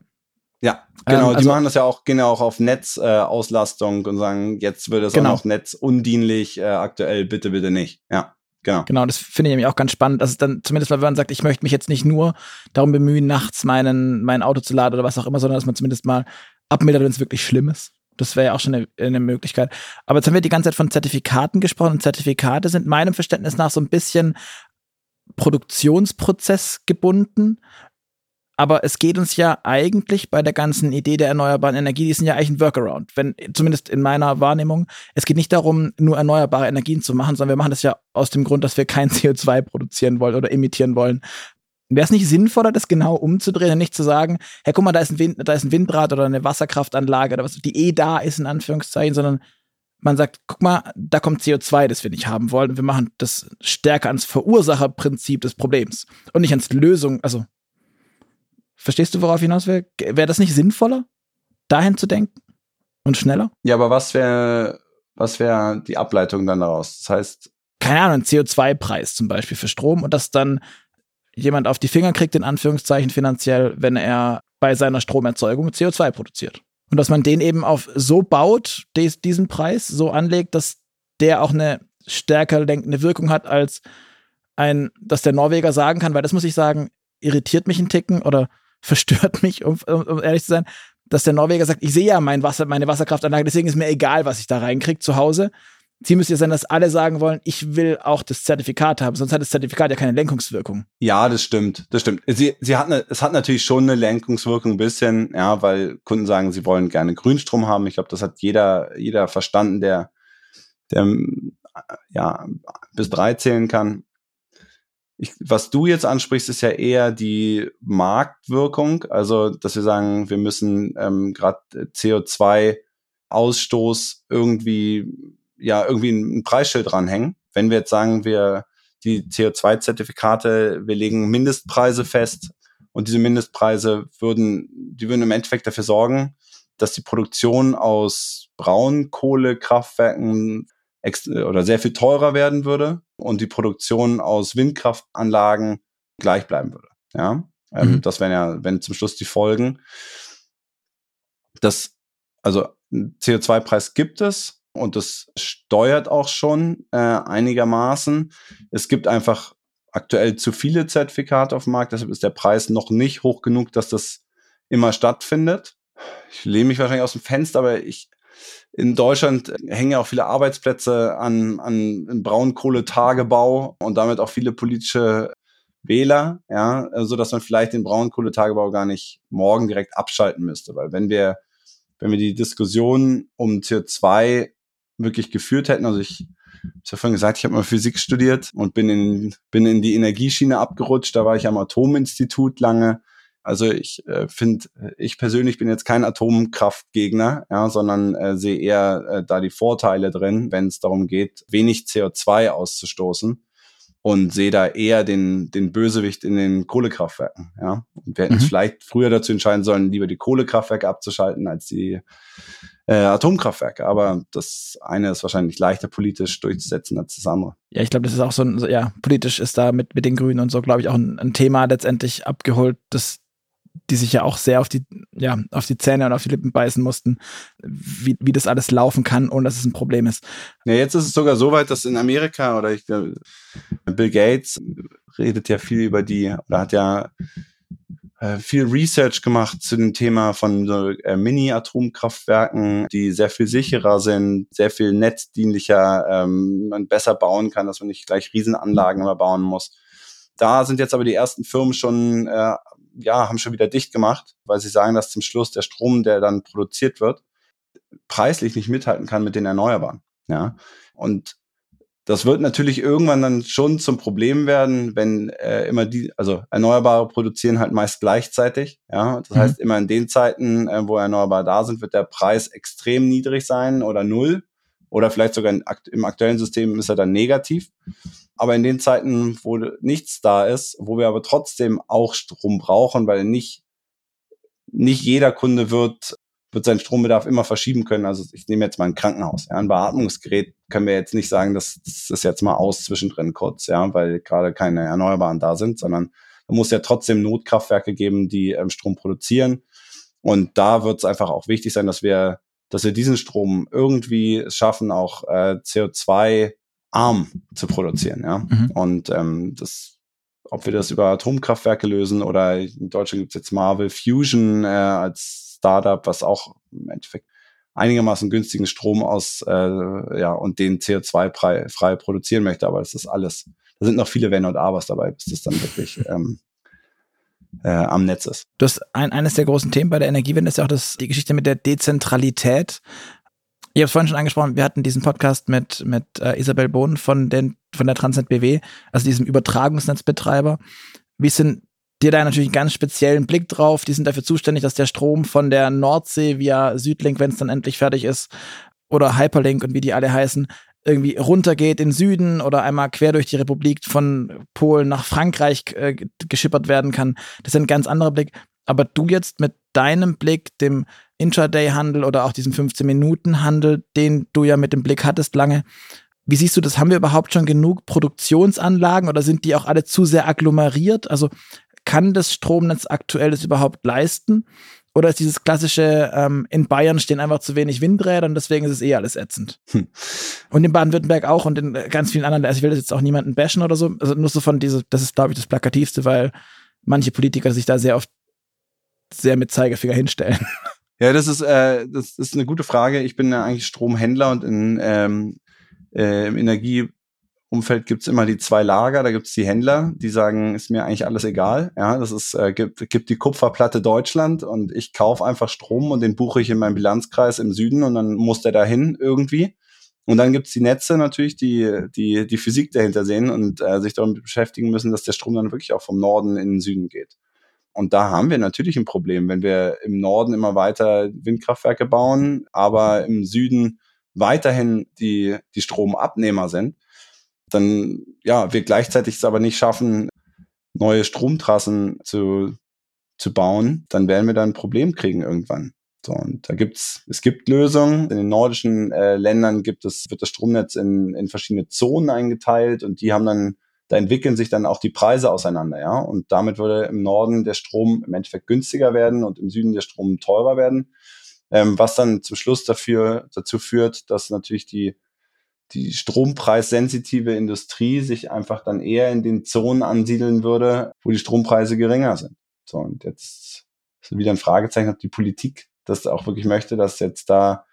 Ja, genau. Ähm, also, die machen das ja auch, gehen ja auch auf Netzauslastung äh, und sagen, jetzt wird es genau. auch noch netzundienlich, äh, aktuell bitte, bitte nicht. Ja. Genau. Genau, das finde ich nämlich auch ganz spannend, dass es dann zumindest, wenn man sagt, ich möchte mich jetzt nicht nur darum bemühen, nachts meinen, mein Auto zu laden oder was auch immer, sondern dass man zumindest mal abmildert, wenn es wirklich schlimm ist. Das wäre ja auch schon eine, eine, Möglichkeit. Aber jetzt haben wir die ganze Zeit von Zertifikaten gesprochen und Zertifikate sind meinem Verständnis nach so ein bisschen Produktionsprozess gebunden. Aber es geht uns ja eigentlich bei der ganzen Idee der erneuerbaren Energie, die sind ja eigentlich ein Workaround. Wenn, zumindest in meiner Wahrnehmung, es geht nicht darum, nur erneuerbare Energien zu machen, sondern wir machen das ja aus dem Grund, dass wir kein *laughs* CO2 produzieren wollen oder emittieren wollen. Wäre es nicht sinnvoller, das genau umzudrehen und nicht zu sagen, hey, guck mal, da ist ein, Wind, da ist ein Windrad oder eine Wasserkraftanlage oder was, die eh da ist, in Anführungszeichen, sondern man sagt, guck mal, da kommt CO2, das wir nicht haben wollen. Wir machen das stärker ans Verursacherprinzip des Problems und nicht ans Lösung. Also, verstehst du, worauf ich hinaus will? Wäre das nicht sinnvoller, dahin zu denken und schneller? Ja, aber was wäre was wäre die Ableitung dann daraus? Das heißt, keine Ahnung, CO2-Preis zum Beispiel für Strom und das dann jemand auf die Finger kriegt, in Anführungszeichen finanziell, wenn er bei seiner Stromerzeugung CO2 produziert. Und dass man den eben auf so baut, diesen Preis so anlegt, dass der auch eine stärker lenkende Wirkung hat, als ein, dass der Norweger sagen kann, weil das muss ich sagen, irritiert mich ein Ticken oder verstört *laughs* mich, um, um, ehrlich zu sein, dass der Norweger sagt, ich sehe ja mein Wasser, meine Wasserkraftanlage, deswegen ist mir egal, was ich da reinkriege zu Hause. Ziel müsste ja sein, dass alle sagen wollen, ich will auch das Zertifikat haben, sonst hat das Zertifikat ja keine Lenkungswirkung. Ja, das stimmt, das stimmt. Sie, sie hat eine, es hat natürlich schon eine Lenkungswirkung ein bisschen, ja, weil Kunden sagen, sie wollen gerne Grünstrom haben. Ich glaube, das hat jeder, jeder verstanden, der, der ja, bis drei zählen kann. Ich, was du jetzt ansprichst, ist ja eher die Marktwirkung. Also, dass wir sagen, wir müssen ähm, gerade CO2-Ausstoß irgendwie ja irgendwie ein, ein Preisschild dranhängen. Wenn wir jetzt sagen, wir die CO2-Zertifikate, wir legen Mindestpreise fest und diese Mindestpreise würden, die würden im Endeffekt dafür sorgen, dass die Produktion aus Braunkohlekraftwerken oder sehr viel teurer werden würde und die Produktion aus Windkraftanlagen gleich bleiben würde. Ja, ähm, mhm. das wären ja, wenn zum Schluss die Folgen. Das, also CO2-Preis gibt es, und das steuert auch schon äh, einigermaßen. Es gibt einfach aktuell zu viele Zertifikate auf dem Markt, deshalb ist der Preis noch nicht hoch genug, dass das immer stattfindet. Ich lehne mich wahrscheinlich aus dem Fenster, aber ich in Deutschland hängen ja auch viele Arbeitsplätze an, an Braunkohletagebau und damit auch viele politische Wähler, ja, so dass man vielleicht den Braunkohletagebau gar nicht morgen direkt abschalten müsste, weil wenn wir wenn wir die Diskussion um CO2 wirklich geführt hätten. Also ich habe ja vorhin gesagt, ich habe mal Physik studiert und bin in, bin in die Energieschiene abgerutscht. Da war ich am Atominstitut lange. Also ich äh, finde, ich persönlich bin jetzt kein Atomkraftgegner, ja, sondern äh, sehe eher äh, da die Vorteile drin, wenn es darum geht, wenig CO2 auszustoßen und sehe da eher den, den Bösewicht in den Kohlekraftwerken. Ja. Und wir hätten mhm. uns vielleicht früher dazu entscheiden sollen, lieber die Kohlekraftwerke abzuschalten, als die äh, Atomkraftwerke. Aber das eine ist wahrscheinlich leichter politisch durchzusetzen als das andere. Ja, ich glaube, das ist auch so ein, ja, politisch ist da mit, mit den Grünen und so, glaube ich, auch ein, ein Thema letztendlich abgeholt, das die sich ja auch sehr auf die, ja, auf die Zähne und auf die Lippen beißen mussten, wie, wie das alles laufen kann, ohne dass es ein Problem ist. Ja, jetzt ist es sogar so weit, dass in Amerika oder ich glaube, Bill Gates redet ja viel über die, oder hat ja äh, viel Research gemacht zu dem Thema von so, äh, Mini-Atomkraftwerken, die sehr viel sicherer sind, sehr viel netzdienlicher, ähm, man besser bauen kann, dass man nicht gleich Riesenanlagen immer bauen muss. Da sind jetzt aber die ersten Firmen schon, äh, ja, haben schon wieder dicht gemacht, weil sie sagen, dass zum Schluss der Strom, der dann produziert wird, preislich nicht mithalten kann mit den Erneuerbaren. Ja, und das wird natürlich irgendwann dann schon zum Problem werden, wenn äh, immer die, also Erneuerbare produzieren halt meist gleichzeitig. Ja, das mhm. heißt, immer in den Zeiten, äh, wo Erneuerbare da sind, wird der Preis extrem niedrig sein oder null Oder vielleicht sogar im aktuellen System ist er dann negativ. Aber in den Zeiten, wo nichts da ist, wo wir aber trotzdem auch Strom brauchen, weil nicht, nicht jeder Kunde wird, wird seinen Strombedarf immer verschieben können. Also ich nehme jetzt mal ein Krankenhaus. Ja, ein Beatmungsgerät können wir jetzt nicht sagen, das, das ist jetzt mal aus zwischendrin kurz, ja, weil gerade keine Erneuerbaren da sind, sondern da muss ja trotzdem Notkraftwerke geben, die ähm, Strom produzieren. Und da wird es einfach auch wichtig sein, dass wir, dass wir diesen Strom irgendwie schaffen, auch äh, CO2 arm zu produzieren. Ja? Mhm. Und ähm, das, ob wir das über Atomkraftwerke lösen oder in Deutschland gibt es jetzt Marvel Fusion äh, als Startup, was auch im Endeffekt einigermaßen günstigen Strom aus äh, ja und den CO2 frei, frei produzieren möchte, aber das ist alles. Da sind noch viele Wenn und Abers dabei, bis das dann wirklich ähm, äh, am Netz ist. Das ein, eines der großen Themen bei der Energiewende ist ja auch das, die Geschichte mit der Dezentralität. Ich habe es vorhin schon angesprochen, wir hatten diesen Podcast mit, mit äh, Isabel Bohn von, den, von der Transnet BW, also diesem Übertragungsnetzbetreiber. Wie sind dir da natürlich einen ganz speziellen Blick drauf? Die sind dafür zuständig, dass der Strom von der Nordsee via Südlink, wenn es dann endlich fertig ist, oder Hyperlink und wie die alle heißen, irgendwie runtergeht in Süden oder einmal quer durch die Republik von Polen nach Frankreich äh, geschippert werden kann. Das ist ein ganz anderer Blick. Aber du jetzt mit deinem Blick, dem Intraday-Handel oder auch diesem 15-Minuten-Handel, den du ja mit dem Blick hattest lange, wie siehst du das? Haben wir überhaupt schon genug Produktionsanlagen oder sind die auch alle zu sehr agglomeriert? Also kann das Stromnetz aktuell das überhaupt leisten? Oder ist dieses klassische, ähm, in Bayern stehen einfach zu wenig Windräder und deswegen ist es eh alles ätzend. Hm. Und in Baden-Württemberg auch und in ganz vielen anderen, also ich will das jetzt auch niemanden bashen oder so, also nur so von diese, das ist glaube ich das Plakativste, weil manche Politiker sich da sehr oft sehr mit Zeigefinger hinstellen. *laughs* Ja, das ist, äh, das ist eine gute Frage. Ich bin ja eigentlich Stromhändler und in, ähm, äh, im Energie Umfeld gibt's immer die zwei Lager. Da gibt's die Händler, die sagen, ist mir eigentlich alles egal. Ja, das ist, äh, gibt, gibt die Kupferplatte Deutschland und ich kaufe einfach Strom und den buche ich in meinem Bilanzkreis im Süden und dann muss der dahin irgendwie. Und dann gibt's die Netze natürlich, die die, die Physik dahinter sehen und äh, sich damit beschäftigen müssen, dass der Strom dann wirklich auch vom Norden in den Süden geht. Und da haben wir natürlich ein Problem, wenn wir im Norden immer weiter Windkraftwerke bauen, aber im Süden weiterhin die, die Stromabnehmer sind dann ja, wir gleichzeitig es aber nicht schaffen, neue Stromtrassen zu, zu bauen, dann werden wir da ein Problem kriegen irgendwann. So, und da gibt's, es gibt Lösungen. In den nordischen äh, Ländern gibt es, wird das Stromnetz in, in verschiedene Zonen eingeteilt und die haben dann, da entwickeln sich dann auch die Preise auseinander, ja. Und damit würde im Norden der Strom im Endeffekt günstiger werden und im Süden der Strom teurer werden. Ähm, was dann zum Schluss dafür, dazu führt, dass natürlich die die strompreissensitive Industrie sich einfach dann eher in den Zonen ansiedeln würde, wo die Strompreise geringer sind. So, und jetzt ist wieder ein Fragezeichen, ob die Politik das auch wirklich möchte, dass jetzt da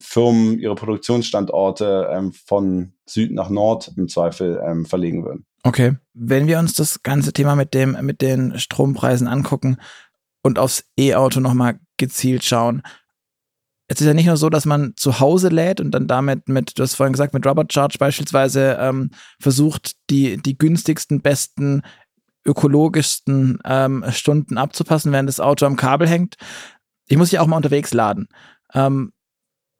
Firmen ihre Produktionsstandorte ähm, von Süd nach Nord im Zweifel ähm, verlegen würden. Okay, wenn wir uns das ganze Thema mit dem mit den Strompreisen angucken und aufs E-Auto nochmal gezielt schauen, es ist ja nicht nur so, dass man zu Hause lädt und dann damit mit, du hast vorhin gesagt, mit Robot Charge beispielsweise ähm, versucht, die, die günstigsten, besten, ökologischsten ähm, Stunden abzupassen, während das Auto am Kabel hängt. Ich muss ja auch mal unterwegs laden. Ähm,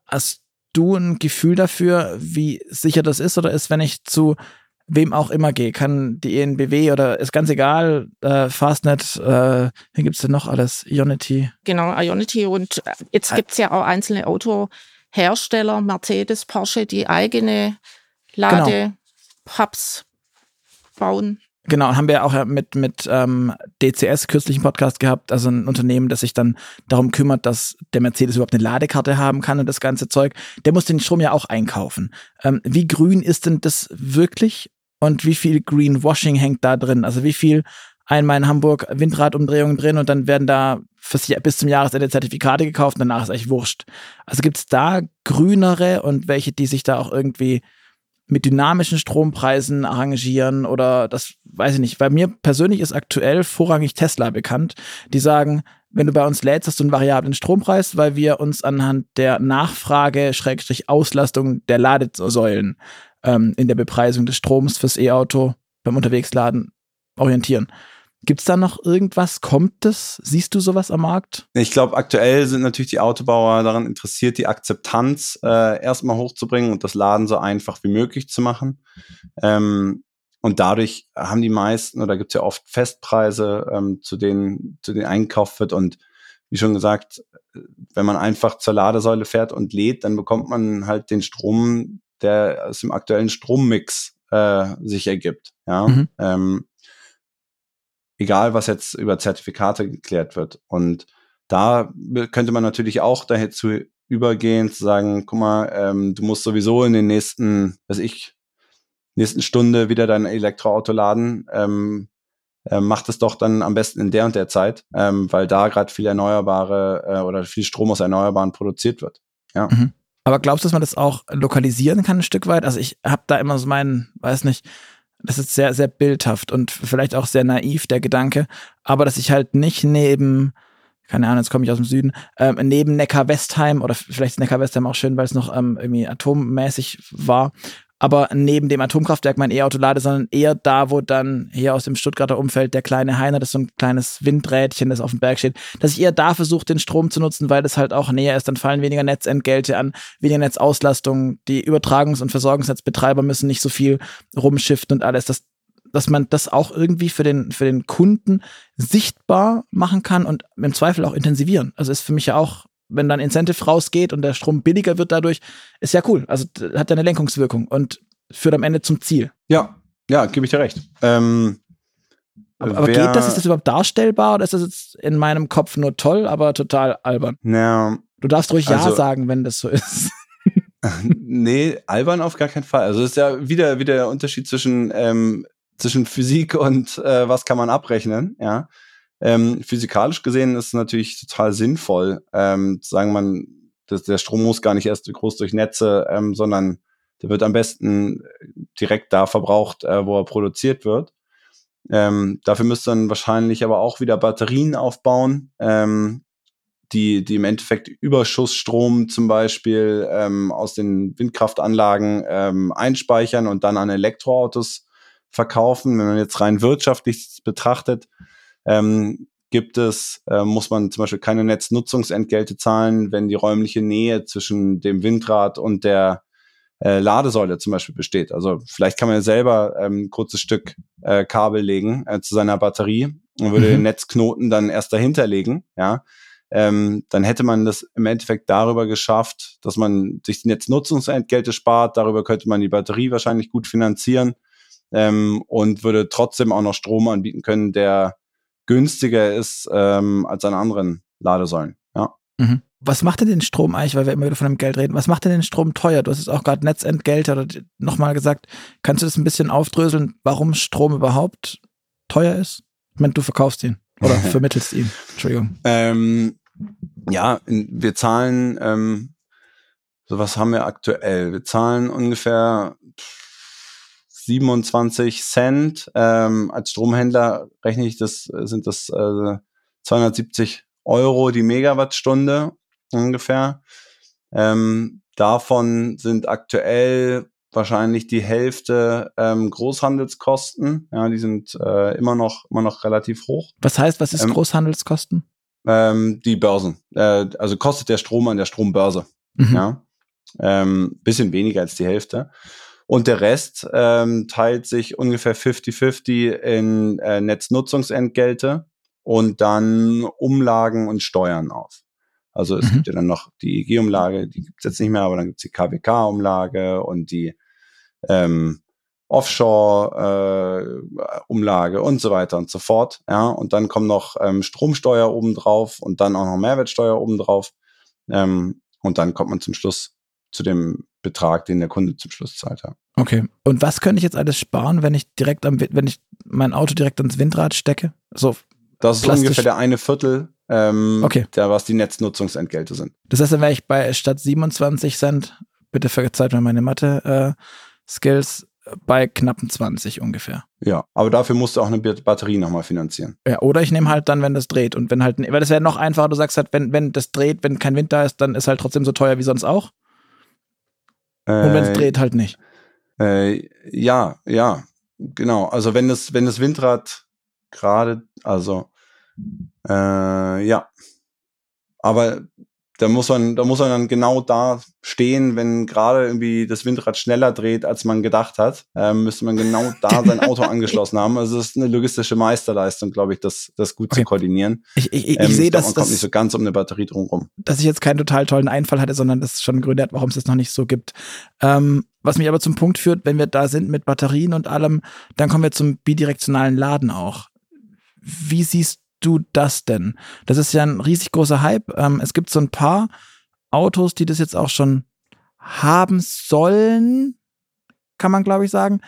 hast du ein Gefühl dafür, wie sicher das ist oder ist, wenn ich zu wem auch immer gehe, kann die ENBW oder ist ganz egal, äh, Fastnet, äh, hier gibt es denn noch alles, Ionity. Genau, Ionity und äh, jetzt gibt es ja auch einzelne Autohersteller, Mercedes, Porsche, die eigene Ladehubs genau. bauen. Genau, haben wir auch mit, mit ähm, DCS kürzlich einen Podcast gehabt, also ein Unternehmen, das sich dann darum kümmert, dass der Mercedes überhaupt eine Ladekarte haben kann und das ganze Zeug. Der muss den Strom ja auch einkaufen. Ähm, wie grün ist denn das wirklich und wie viel Greenwashing hängt da drin? Also wie viel einmal in Hamburg Windradumdrehungen drin und dann werden da bis zum Jahresende Zertifikate gekauft und danach ist echt wurscht. Also gibt es da grünere und welche, die sich da auch irgendwie mit dynamischen Strompreisen arrangieren oder das weiß ich nicht. Bei mir persönlich ist aktuell vorrangig Tesla bekannt, die sagen, wenn du bei uns lädst, hast du einen variablen Strompreis, weil wir uns anhand der Nachfrage, Schrägstrich Auslastung der Ladesäulen ähm, in der Bepreisung des Stroms fürs E-Auto beim Unterwegsladen orientieren. Gibt es da noch irgendwas? Kommt es? Siehst du sowas am Markt? Ich glaube, aktuell sind natürlich die Autobauer daran interessiert, die Akzeptanz äh, erstmal hochzubringen und das Laden so einfach wie möglich zu machen. Ähm, und dadurch haben die meisten, oder gibt es ja oft Festpreise, ähm, zu denen, zu denen einkauft wird. Und wie schon gesagt, wenn man einfach zur Ladesäule fährt und lädt, dann bekommt man halt den Strom, der aus dem aktuellen Strommix äh, sich ergibt. Ja. Mhm. Ähm, egal, was jetzt über Zertifikate geklärt wird. Und da könnte man natürlich auch dazu übergehen, zu sagen, guck mal, ähm, du musst sowieso in den nächsten, weiß ich, nächsten Stunde wieder dein Elektroauto laden, ähm, äh, macht es doch dann am besten in der und der Zeit, ähm, weil da gerade viel erneuerbare äh, oder viel Strom aus Erneuerbaren produziert wird. Ja. Mhm. Aber glaubst du, dass man das auch lokalisieren kann ein Stück weit? Also ich habe da immer so meinen, weiß nicht, das ist sehr, sehr bildhaft und vielleicht auch sehr naiv, der Gedanke, aber dass ich halt nicht neben keine Ahnung, jetzt komme ich aus dem Süden, ähm, neben Neckar-Westheim oder vielleicht ist Neckar-Westheim auch schön, weil es noch ähm, irgendwie atommäßig war, aber neben dem Atomkraftwerk mein E-Auto lade, sondern eher da, wo dann hier aus dem Stuttgarter Umfeld der kleine Heiner, das ist so ein kleines Windrädchen, das auf dem Berg steht, dass ich eher da versuche, den Strom zu nutzen, weil das halt auch näher ist. Dann fallen weniger Netzentgelte an, weniger Netzauslastung. Die Übertragungs- und Versorgungsnetzbetreiber müssen nicht so viel rumschiften und alles. Das, dass man das auch irgendwie für den, für den Kunden sichtbar machen kann und im Zweifel auch intensivieren. Also ist für mich ja auch wenn dann Incentive rausgeht und der Strom billiger wird dadurch, ist ja cool. Also hat ja eine Lenkungswirkung und führt am Ende zum Ziel. Ja, ja, gebe ich dir recht. Ähm, aber, aber geht das? Ist das überhaupt darstellbar oder ist das jetzt in meinem Kopf nur toll, aber total albern? Na, du darfst ruhig also, Ja sagen, wenn das so ist. *laughs* nee, albern auf gar keinen Fall. Also es ist ja wieder, wieder der Unterschied zwischen, ähm, zwischen Physik und äh, was kann man abrechnen, ja. Ähm, physikalisch gesehen ist es natürlich total sinnvoll, ähm, sagen man, dass der Strom muss gar nicht erst groß durch Netze, ähm, sondern der wird am besten direkt da verbraucht, äh, wo er produziert wird. Ähm, dafür müsste dann wahrscheinlich aber auch wieder Batterien aufbauen, ähm, die, die im Endeffekt Überschussstrom zum Beispiel ähm, aus den Windkraftanlagen ähm, einspeichern und dann an Elektroautos verkaufen. Wenn man jetzt rein wirtschaftlich betrachtet, ähm, gibt es, äh, muss man zum Beispiel keine Netznutzungsentgelte zahlen, wenn die räumliche Nähe zwischen dem Windrad und der äh, Ladesäule zum Beispiel besteht. Also vielleicht kann man ja selber ähm, ein kurzes Stück äh, Kabel legen äh, zu seiner Batterie und würde mhm. den Netzknoten dann erst dahinter legen, ja. Ähm, dann hätte man das im Endeffekt darüber geschafft, dass man sich die Netznutzungsentgelte spart. Darüber könnte man die Batterie wahrscheinlich gut finanzieren ähm, und würde trotzdem auch noch Strom anbieten können, der günstiger ist ähm, als an anderen Ladesäulen. Ja. Mhm. Was macht denn den Strom eigentlich, weil wir immer wieder von dem Geld reden, was macht denn den Strom teuer? Du hast es auch gerade Netzentgelte oder nochmal gesagt. Kannst du das ein bisschen aufdröseln, warum Strom überhaupt teuer ist? Ich meine, du verkaufst ihn oder *laughs* vermittelst ihn. Entschuldigung. Ähm, ja, wir zahlen, ähm, so was haben wir aktuell? Wir zahlen ungefähr 27 Cent. Ähm, als Stromhändler rechne ich das, sind das äh, 270 Euro die Megawattstunde ungefähr. Ähm, davon sind aktuell wahrscheinlich die Hälfte ähm, Großhandelskosten. Ja, die sind äh, immer noch immer noch relativ hoch. Was heißt, was ist ähm, Großhandelskosten? Ähm, die Börsen. Äh, also kostet der Strom an der Strombörse. Mhm. Ja, ähm, bisschen weniger als die Hälfte. Und der Rest ähm, teilt sich ungefähr 50-50 in äh, Netznutzungsentgelte und dann Umlagen und Steuern auf. Also es mhm. gibt ja dann noch die EG-Umlage, die gibt's jetzt nicht mehr, aber dann gibt's die KWK-Umlage und die ähm, Offshore-Umlage äh, und so weiter und so fort. Ja, und dann kommt noch ähm, Stromsteuer obendrauf und dann auch noch Mehrwertsteuer obendrauf. Ähm, und dann kommt man zum Schluss zu dem Betrag, den der Kunde zum Schluss zahlt. Ja. Okay. Und was könnte ich jetzt alles sparen, wenn ich direkt am, wenn ich mein Auto direkt ans Windrad stecke? So. Das ist plastisch. ungefähr der eine Viertel, ähm, okay. der, was die Netznutzungsentgelte sind. Das heißt, dann wäre ich bei statt 27 Cent, bitte verzeiht mir meine Mathe-Skills, äh, bei knappen 20 ungefähr. Ja, aber dafür musst du auch eine Batterie nochmal finanzieren. Ja, oder ich nehme halt dann, wenn das dreht. Und wenn halt, weil das wäre noch einfacher, du sagst halt, wenn, wenn das dreht, wenn kein Wind da ist, dann ist halt trotzdem so teuer wie sonst auch. Und wenn es äh, dreht, halt nicht. Äh, ja, ja, genau. Also wenn das, wenn das Windrad gerade, also äh, ja. Aber da muss man, da muss man dann genau da stehen, wenn gerade irgendwie das Windrad schneller dreht, als man gedacht hat, ähm, müsste man genau da sein Auto *laughs* angeschlossen haben. Also es ist eine logistische Meisterleistung, glaube ich, das, das gut okay. zu koordinieren. Ich, ich, ich ähm, sehe, dass man kommt nicht so ganz um eine Batterie drumherum. Dass ich jetzt keinen total tollen Einfall hatte, sondern das schon Gründe hat, warum es das noch nicht so gibt. Ähm, was mich aber zum Punkt führt, wenn wir da sind mit Batterien und allem, dann kommen wir zum bidirektionalen Laden auch. Wie siehst du das denn? Das ist ja ein riesig großer Hype. Ähm, es gibt so ein paar Autos, die das jetzt auch schon haben sollen, kann man glaube ich sagen.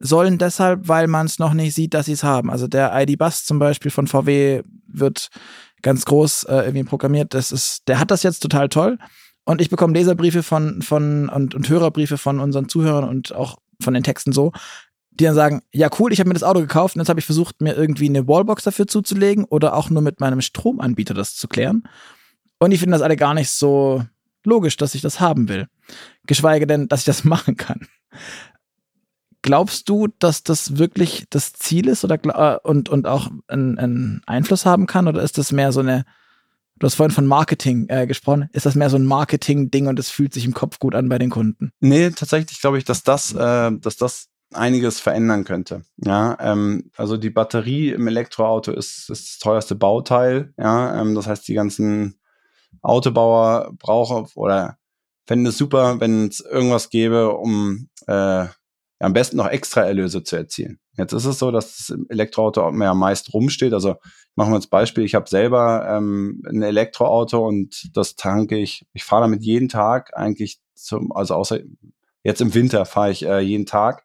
Sollen deshalb, weil man es noch nicht sieht, dass sie es haben. Also der ID-Bus zum Beispiel von VW wird ganz groß äh, irgendwie programmiert. Das ist, der hat das jetzt total toll. Und ich bekomme Leserbriefe von, von und, und Hörerbriefe von unseren Zuhörern und auch von den Texten so, die dann sagen, ja cool, ich habe mir das Auto gekauft und jetzt habe ich versucht, mir irgendwie eine Wallbox dafür zuzulegen oder auch nur mit meinem Stromanbieter das zu klären. Und ich finde das alle gar nicht so logisch, dass ich das haben will. Geschweige denn, dass ich das *laughs* machen kann. Glaubst du, dass das wirklich das Ziel ist oder äh, und, und auch einen, einen Einfluss haben kann? Oder ist das mehr so eine, du hast vorhin von Marketing äh, gesprochen, ist das mehr so ein Marketing-Ding und es fühlt sich im Kopf gut an bei den Kunden? Nee, tatsächlich glaube ich, dass das, äh, dass das einiges verändern könnte. Ja, ähm, also die Batterie im Elektroauto ist, ist das teuerste Bauteil. Ja, ähm, das heißt, die ganzen Autobauer brauchen oder fänden es super, wenn es irgendwas gäbe, um äh, am besten noch extra Erlöse zu erzielen. Jetzt ist es so, dass das Elektroauto mehr meist rumsteht. Also machen wir als Beispiel, ich habe selber ähm, ein Elektroauto und das tanke ich, ich fahre damit jeden Tag eigentlich zum, also außer jetzt im Winter fahre ich äh, jeden Tag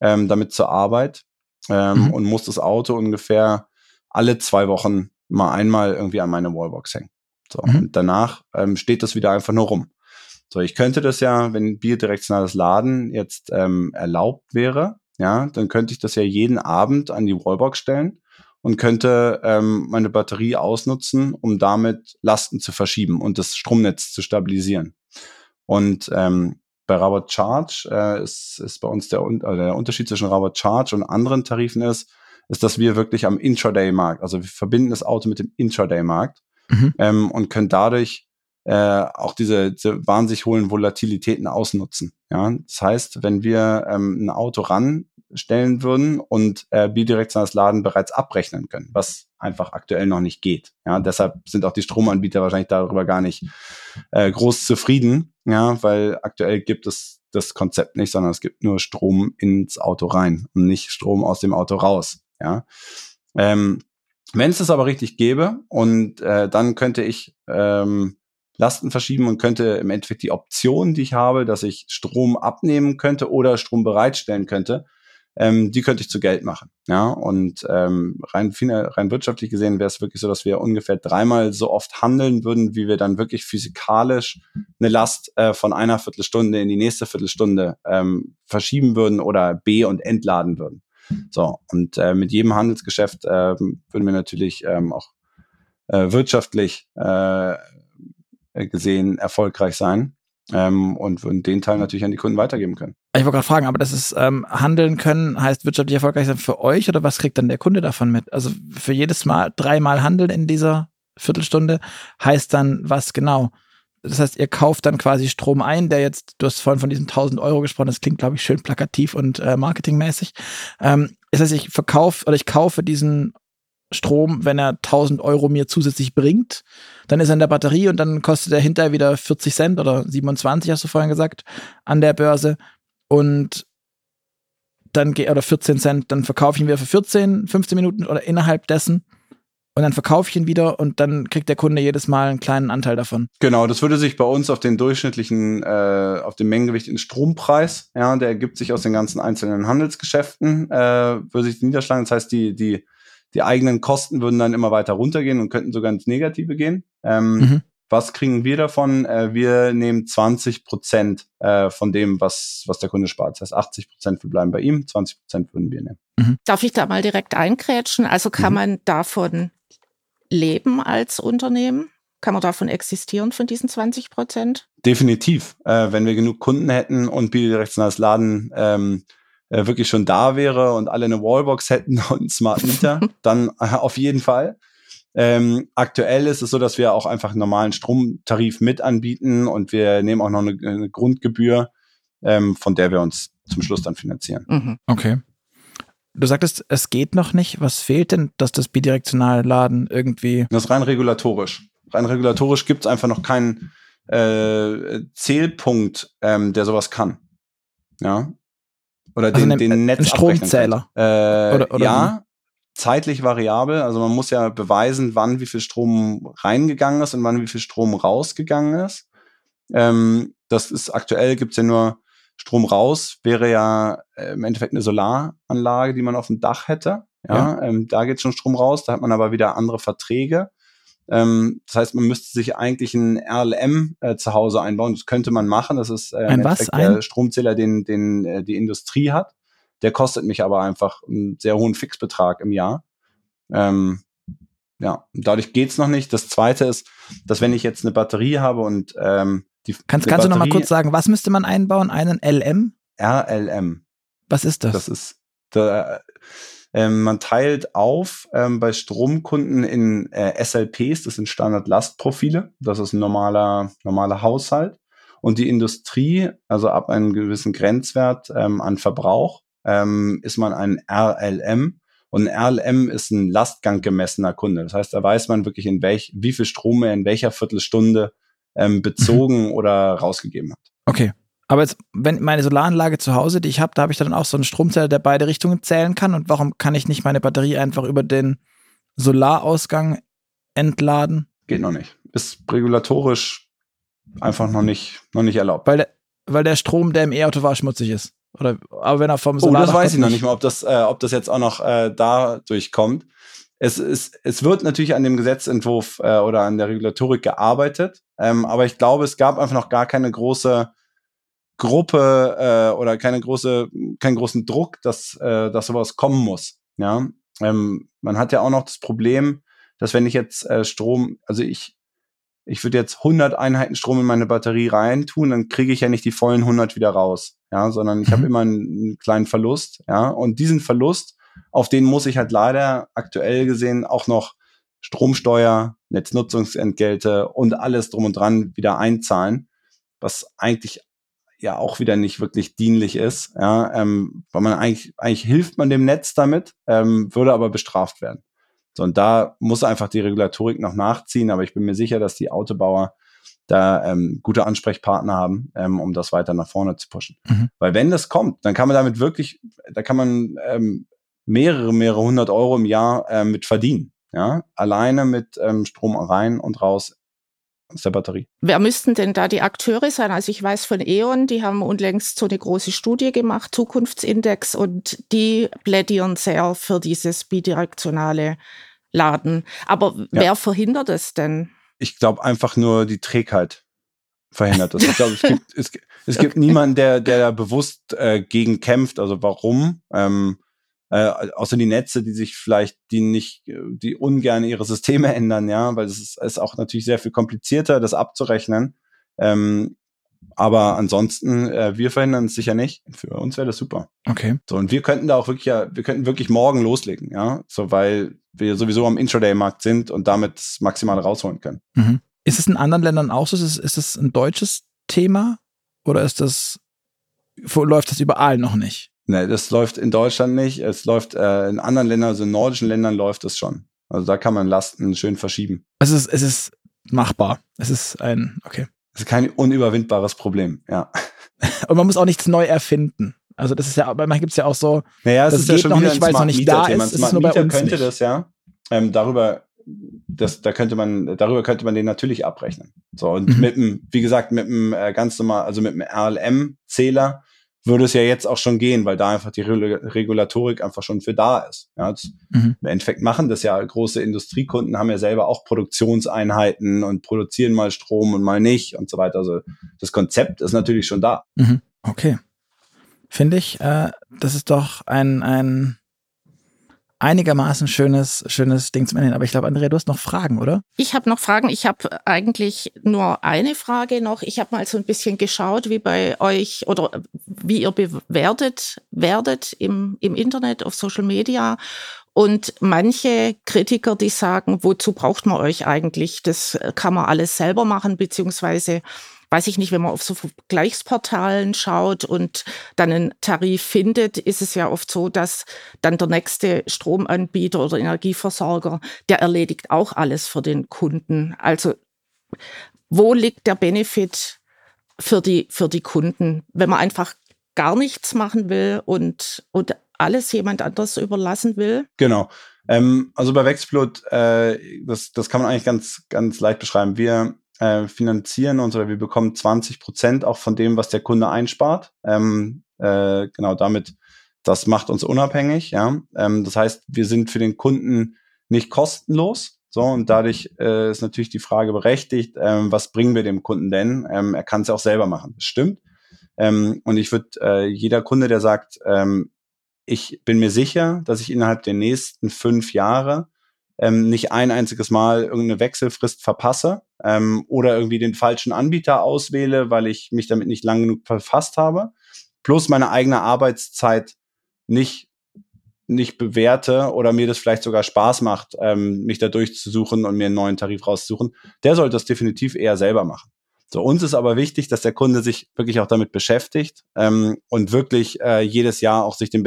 ähm, damit zur Arbeit ähm, mhm. und muss das Auto ungefähr alle zwei Wochen mal einmal irgendwie an meine Wallbox hängen. So, mhm. und danach ähm, steht das wieder einfach nur rum. So, ich könnte das ja, wenn bidirektionales Laden jetzt ähm, erlaubt wäre, ja, dann könnte ich das ja jeden Abend an die Wallbox stellen und könnte ähm, meine Batterie ausnutzen, um damit Lasten zu verschieben und das Stromnetz zu stabilisieren. Und ähm, bei Robert Charge äh, ist, ist bei uns der, äh, der Unterschied zwischen Robert Charge und anderen Tarifen ist, ist, dass wir wirklich am Intraday-Markt, also wir verbinden das Auto mit dem Intraday-Markt mhm. ähm, und können dadurch äh, auch diese, diese wahnsinnig hohen Volatilitäten ausnutzen. Ja? Das heißt, wenn wir ähm, ein Auto ranstellen würden und äh, bidirektionales Laden bereits abrechnen können, was einfach aktuell noch nicht geht. Ja? Deshalb sind auch die Stromanbieter wahrscheinlich darüber gar nicht äh, groß zufrieden, ja, weil aktuell gibt es das Konzept nicht, sondern es gibt nur Strom ins Auto rein und nicht Strom aus dem Auto raus. Ja. Ähm, wenn es das aber richtig gäbe und äh, dann könnte ich ähm, Lasten verschieben und könnte im Endeffekt die Option, die ich habe, dass ich Strom abnehmen könnte oder Strom bereitstellen könnte, ähm, die könnte ich zu Geld machen. Ja, und ähm, rein, rein wirtschaftlich gesehen wäre es wirklich so, dass wir ungefähr dreimal so oft handeln würden, wie wir dann wirklich physikalisch eine Last äh, von einer Viertelstunde in die nächste Viertelstunde ähm, verschieben würden oder B und entladen würden. So, und äh, mit jedem Handelsgeschäft äh, würden wir natürlich ähm, auch äh, wirtschaftlich äh, gesehen erfolgreich sein ähm, und würden den Teil natürlich an die Kunden weitergeben können. Ich wollte gerade fragen, aber das ist ähm, handeln können heißt wirtschaftlich erfolgreich sein für euch oder was kriegt dann der Kunde davon mit? Also für jedes Mal dreimal handeln in dieser Viertelstunde heißt dann was genau? Das heißt, ihr kauft dann quasi Strom ein, der jetzt, du hast vorhin von diesen 1000 Euro gesprochen, das klingt, glaube ich, schön plakativ und äh, marketingmäßig. Ähm, das heißt, ich verkaufe oder ich kaufe diesen Strom, wenn er 1000 Euro mir zusätzlich bringt, dann ist er in der Batterie und dann kostet er hinterher wieder 40 Cent oder 27, hast du vorhin gesagt, an der Börse. Und dann geht, oder 14 Cent, dann verkaufe ich ihn wieder für 14, 15 Minuten oder innerhalb dessen und dann verkaufe ich ihn wieder und dann kriegt der Kunde jedes Mal einen kleinen Anteil davon. Genau, das würde sich bei uns auf den durchschnittlichen, äh, auf den Mengengewicht in Strompreis, ja, der ergibt sich aus den ganzen einzelnen Handelsgeschäften, äh, würde sich niederschlagen. Das heißt, die, die, die eigenen Kosten würden dann immer weiter runtergehen und könnten sogar ins Negative gehen. Ähm, mhm. Was kriegen wir davon? Äh, wir nehmen 20 Prozent äh, von dem, was, was der Kunde spart. Das heißt, 80 Prozent wir bleiben bei ihm, 20 Prozent würden wir nehmen. Mhm. Darf ich da mal direkt einkrätschen? Also kann mhm. man davon leben als Unternehmen? Kann man davon existieren, von diesen 20 Prozent? Definitiv. Äh, wenn wir genug Kunden hätten und bidirektionales Laden ähm, äh, wirklich schon da wäre und alle eine Wallbox hätten *laughs* und einen Smart Meter, *laughs* dann äh, auf jeden Fall. Ähm, aktuell ist es so, dass wir auch einfach einen normalen Stromtarif mit anbieten und wir nehmen auch noch eine, eine Grundgebühr, ähm, von der wir uns zum Schluss dann finanzieren. Mhm. Okay. Du sagtest, es geht noch nicht. Was fehlt denn, dass das bidirektionale Laden irgendwie. Das ist rein regulatorisch. Rein regulatorisch gibt es einfach noch keinen äh, Zählpunkt, ähm, der sowas kann. Ja. Oder also den, den Netz. Ein Stromzähler. Äh, oder, oder ja, zeitlich variabel. Also man muss ja beweisen, wann wie viel Strom reingegangen ist und wann wie viel Strom rausgegangen ist. Ähm, das ist aktuell gibt's ja nur Strom raus, wäre ja äh, im Endeffekt eine Solaranlage, die man auf dem Dach hätte. Ja, ja. Ähm, da geht schon Strom raus, da hat man aber wieder andere Verträge. Ähm, das heißt, man müsste sich eigentlich ein RLM äh, zu Hause einbauen. Das könnte man machen. Das ist äh, ein was? der Stromzähler, den, den äh, die Industrie hat. Der kostet mich aber einfach einen sehr hohen Fixbetrag im Jahr. Ähm, ja, dadurch geht's noch nicht. Das zweite ist, dass wenn ich jetzt eine Batterie habe und ähm, die Kannst, kannst du noch mal kurz sagen, was müsste man einbauen? Einen LM? RLM. Was ist das? Das ist, da, ähm, man teilt auf ähm, bei Stromkunden in äh, SLPs, das sind Standard-Lastprofile. Das ist ein normaler, normaler Haushalt. Und die Industrie, also ab einem gewissen Grenzwert ähm, an Verbrauch, ähm, ist man ein RLM. Und ein RLM ist ein Lastgang gemessener Kunde. Das heißt, da weiß man wirklich, in welch, wie viel Strom er in welcher Viertelstunde ähm, bezogen mhm. oder rausgegeben hat. Okay. Aber jetzt, wenn meine Solaranlage zu Hause, die ich habe, da habe ich dann auch so einen Stromzähler, der beide Richtungen zählen kann. Und warum kann ich nicht meine Batterie einfach über den Solarausgang entladen? Geht noch nicht. Ist regulatorisch einfach noch nicht, noch nicht erlaubt. Weil der, weil der Strom, der im E-Auto war, schmutzig ist. Oder aber wenn er vom Solar. Oh, das weiß ich noch nicht mal, ob das, äh, ob das jetzt auch noch äh, da durchkommt. Es, es, es wird natürlich an dem Gesetzentwurf äh, oder an der Regulatorik gearbeitet, ähm, aber ich glaube, es gab einfach noch gar keine große Gruppe äh, oder keine große, keinen großen Druck, dass, äh, dass sowas kommen muss. Ja, ähm, man hat ja auch noch das Problem, dass wenn ich jetzt äh, Strom, also ich ich würde jetzt 100 Einheiten Strom in meine Batterie reintun, dann kriege ich ja nicht die vollen 100 wieder raus, ja, sondern ich mhm. habe immer einen, einen, kleinen Verlust, ja, und diesen Verlust, auf den muss ich halt leider aktuell gesehen auch noch Stromsteuer, Netznutzungsentgelte und alles drum und dran wieder einzahlen, was eigentlich ja auch wieder nicht wirklich dienlich ist, ja, ähm, weil man eigentlich eigentlich hilft man dem Netz damit, ähm, würde aber bestraft werden. So, und da muss einfach die Regulatorik noch nachziehen, aber ich bin mir sicher, dass die Autobauer da ähm, gute Ansprechpartner haben, ähm, um das weiter nach vorne zu pushen. Mhm. Weil wenn das kommt, dann kann man damit wirklich, da kann man ähm, mehrere, mehrere hundert Euro im Jahr äh, mit verdienen. Ja, alleine mit ähm, Strom rein und raus aus der Batterie. Wer müssten denn da die Akteure sein? Also ich weiß von E.ON, die haben unlängst so eine große Studie gemacht, Zukunftsindex, und die plädieren sehr für dieses bidirektionale Laden. Aber ja. wer verhindert es denn? Ich glaube einfach nur die Trägheit verhindert das. Ich glaube, es *laughs* gibt, es, es gibt okay. niemanden, der, der da bewusst äh, gegen kämpft. Also warum? Ähm, äh, außer die Netze, die sich vielleicht, die nicht, die ungern ihre Systeme ändern, ja, weil es ist, ist auch natürlich sehr viel komplizierter, das abzurechnen. Ähm, aber ansonsten, äh, wir verhindern es sicher nicht. Für uns wäre das super. Okay. So, und wir könnten da auch wirklich, ja, wir könnten wirklich morgen loslegen, ja. So, weil wir sowieso am Intraday-Markt sind und damit das Maximale rausholen können. Mhm. Ist es in anderen Ländern auch so? Ist es, ist es ein deutsches Thema? Oder ist das, läuft das überall noch nicht? Nee, das läuft in Deutschland nicht. Es läuft äh, in anderen Ländern, also in nordischen Ländern läuft es schon. Also da kann man Lasten schön verschieben. Es ist, es ist machbar. Es ist ein, okay. Es ist kein unüberwindbares Problem, ja. *laughs* Und man muss auch nichts neu erfinden. Also das ist ja, manchmal gibt es ja auch so, naja, es das ist geht ja schon noch nicht, weil es noch nicht da ist. Es ist nur bei uns könnte nicht. das ja. Ähm, darüber, das, da könnte man, darüber könnte man den natürlich abrechnen. So und mhm. mit dem, wie gesagt, mit dem äh, ganz normal, also mit dem RLM-Zähler würde es ja jetzt auch schon gehen, weil da einfach die Regulatorik einfach schon für da ist. Ja, mhm. Im Endeffekt machen das ja große Industriekunden, haben ja selber auch Produktionseinheiten und produzieren mal Strom und mal nicht und so weiter. Also das Konzept ist natürlich schon da. Mhm. Okay. Finde ich, äh, das ist doch ein, ein einigermaßen schönes, schönes Ding zum Ende. Aber ich glaube, Andrea, du hast noch Fragen, oder? Ich habe noch Fragen. Ich habe eigentlich nur eine Frage noch. Ich habe mal so ein bisschen geschaut, wie bei euch oder wie ihr bewertet werdet im, im Internet, auf Social Media. Und manche Kritiker, die sagen, wozu braucht man euch eigentlich? Das kann man alles selber machen, beziehungsweise weiß ich nicht, wenn man auf so Vergleichsportalen schaut und dann einen Tarif findet, ist es ja oft so, dass dann der nächste Stromanbieter oder Energieversorger, der erledigt auch alles für den Kunden. Also wo liegt der Benefit für die, für die Kunden, wenn man einfach gar nichts machen will und, und alles jemand anders überlassen will? Genau. Ähm, also bei Wexplot, äh, das, das kann man eigentlich ganz, ganz leicht beschreiben. Wir äh, finanzieren uns oder wir bekommen 20 Prozent auch von dem, was der Kunde einspart. Ähm, äh, genau damit, das macht uns unabhängig. Ja, ähm, das heißt, wir sind für den Kunden nicht kostenlos. So und dadurch äh, ist natürlich die Frage berechtigt, ähm, was bringen wir dem Kunden denn? Ähm, er kann es ja auch selber machen. Das stimmt. Ähm, und ich würde äh, jeder Kunde, der sagt, ähm, ich bin mir sicher, dass ich innerhalb der nächsten fünf Jahre ähm, nicht ein einziges Mal irgendeine Wechselfrist verpasse ähm, oder irgendwie den falschen Anbieter auswähle, weil ich mich damit nicht lang genug verfasst habe, plus meine eigene Arbeitszeit nicht nicht bewerte oder mir das vielleicht sogar Spaß macht, ähm, mich da durchzusuchen und mir einen neuen Tarif rauszusuchen, der sollte das definitiv eher selber machen. So, uns ist aber wichtig, dass der Kunde sich wirklich auch damit beschäftigt ähm, und wirklich äh, jedes Jahr auch sich den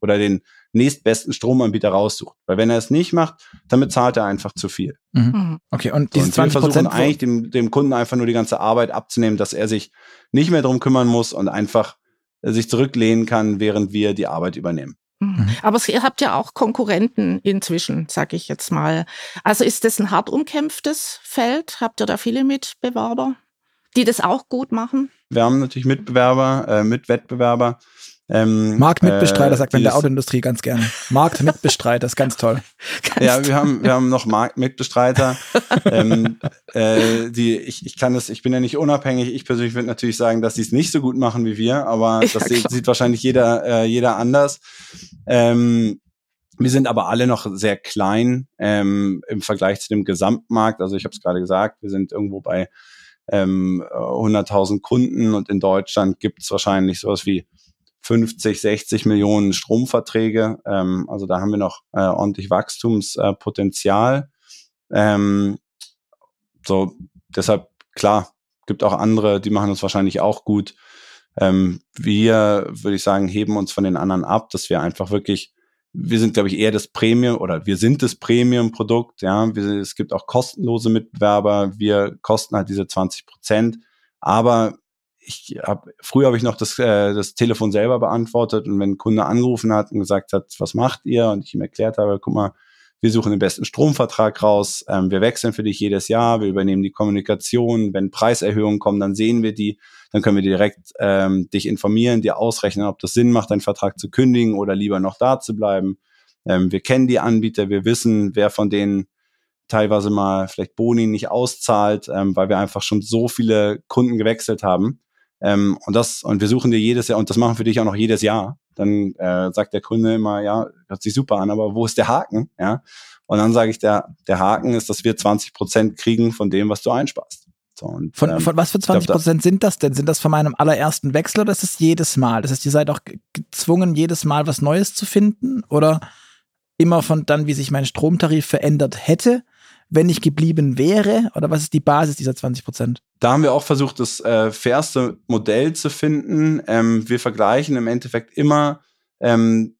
oder den nächstbesten Stromanbieter raussucht. Weil wenn er es nicht macht, dann bezahlt er einfach zu viel. Mhm. mhm. Okay, und diese und 20 wir versuchen eigentlich dem, dem Kunden einfach nur die ganze Arbeit abzunehmen, dass er sich nicht mehr drum kümmern muss und einfach äh, sich zurücklehnen kann, während wir die Arbeit übernehmen. Mhm. mhm. Aber ihr habt ja auch Konkurrenten inzwischen, sag ich jetzt mal. Also ist das ein hart umkämpftes Feld? Habt ihr da viele Mitbewerber, die das auch gut machen? Wir haben natürlich Mitbewerber, äh, Mitwettbewerber. Ähm, Marktmitbestreiter äh, sagt man in der Autoindustrie ganz gerne. Marktmitbestreiter ist ganz toll. ganz *laughs* ja, wir haben, wir haben noch Marktmitbestreiter. *laughs* ähm, äh, die, ich, ich kann das, ich bin ja nicht unabhängig. Ich persönlich würde natürlich sagen, dass sie es nicht so gut machen wie wir, aber *laughs* das sieht, sieht, wahrscheinlich jeder, äh, jeder anders. Ähm, wir sind aber alle noch sehr klein ähm, im Vergleich zu dem Gesamtmarkt. Also ich habe es gerade gesagt, wir sind irgendwo bei ähm, 100.000 Kunden und in Deutschland gibt es wahrscheinlich sowas wie 50, 60 Millionen Stromverträge. Ähm, also da haben wir noch äh, ordentlich Wachstumspotenzial. Ähm, so, deshalb, klar, gibt auch andere, die machen das wahrscheinlich auch gut. Ähm, wir, würde ich sagen, heben uns von den anderen ab, dass wir einfach wirklich, wir sind, glaube ich, eher das Premium oder wir sind das Premium-Produkt. Ja, wir, es gibt auch kostenlose Mitbewerber. Wir kosten halt diese 20 Prozent. Aber ich habe früher habe ich noch das, äh, das Telefon selber beantwortet und wenn ein Kunde angerufen hat und gesagt hat, was macht ihr? Und ich ihm erklärt habe, guck mal, wir suchen den besten Stromvertrag raus, ähm, wir wechseln für dich jedes Jahr, wir übernehmen die Kommunikation, wenn Preiserhöhungen kommen, dann sehen wir die, dann können wir direkt ähm, dich informieren, dir ausrechnen, ob das Sinn macht, deinen Vertrag zu kündigen oder lieber noch da zu bleiben. Ähm, wir kennen die Anbieter, wir wissen, wer von denen teilweise mal vielleicht Boni nicht auszahlt, ähm, weil wir einfach schon so viele Kunden gewechselt haben. Ähm, und das, und wir suchen dir jedes Jahr, und das machen wir dich auch noch jedes Jahr. Dann äh, sagt der Kunde immer, ja, hört sich super an, aber wo ist der Haken? Ja. Und dann sage ich, der, der Haken ist, dass wir 20 Prozent kriegen von dem, was du einsparst. So, und, von, ähm, von was für 20 Prozent sind das denn? Sind das von meinem allerersten Wechsel oder ist es jedes Mal? Das heißt, ihr seid auch gezwungen, jedes Mal was Neues zu finden? Oder immer von dann, wie sich mein Stromtarif verändert hätte? Wenn ich geblieben wäre? Oder was ist die Basis dieser 20 Prozent? Da haben wir auch versucht, das äh, fairste Modell zu finden. Ähm, wir vergleichen im Endeffekt immer, ähm,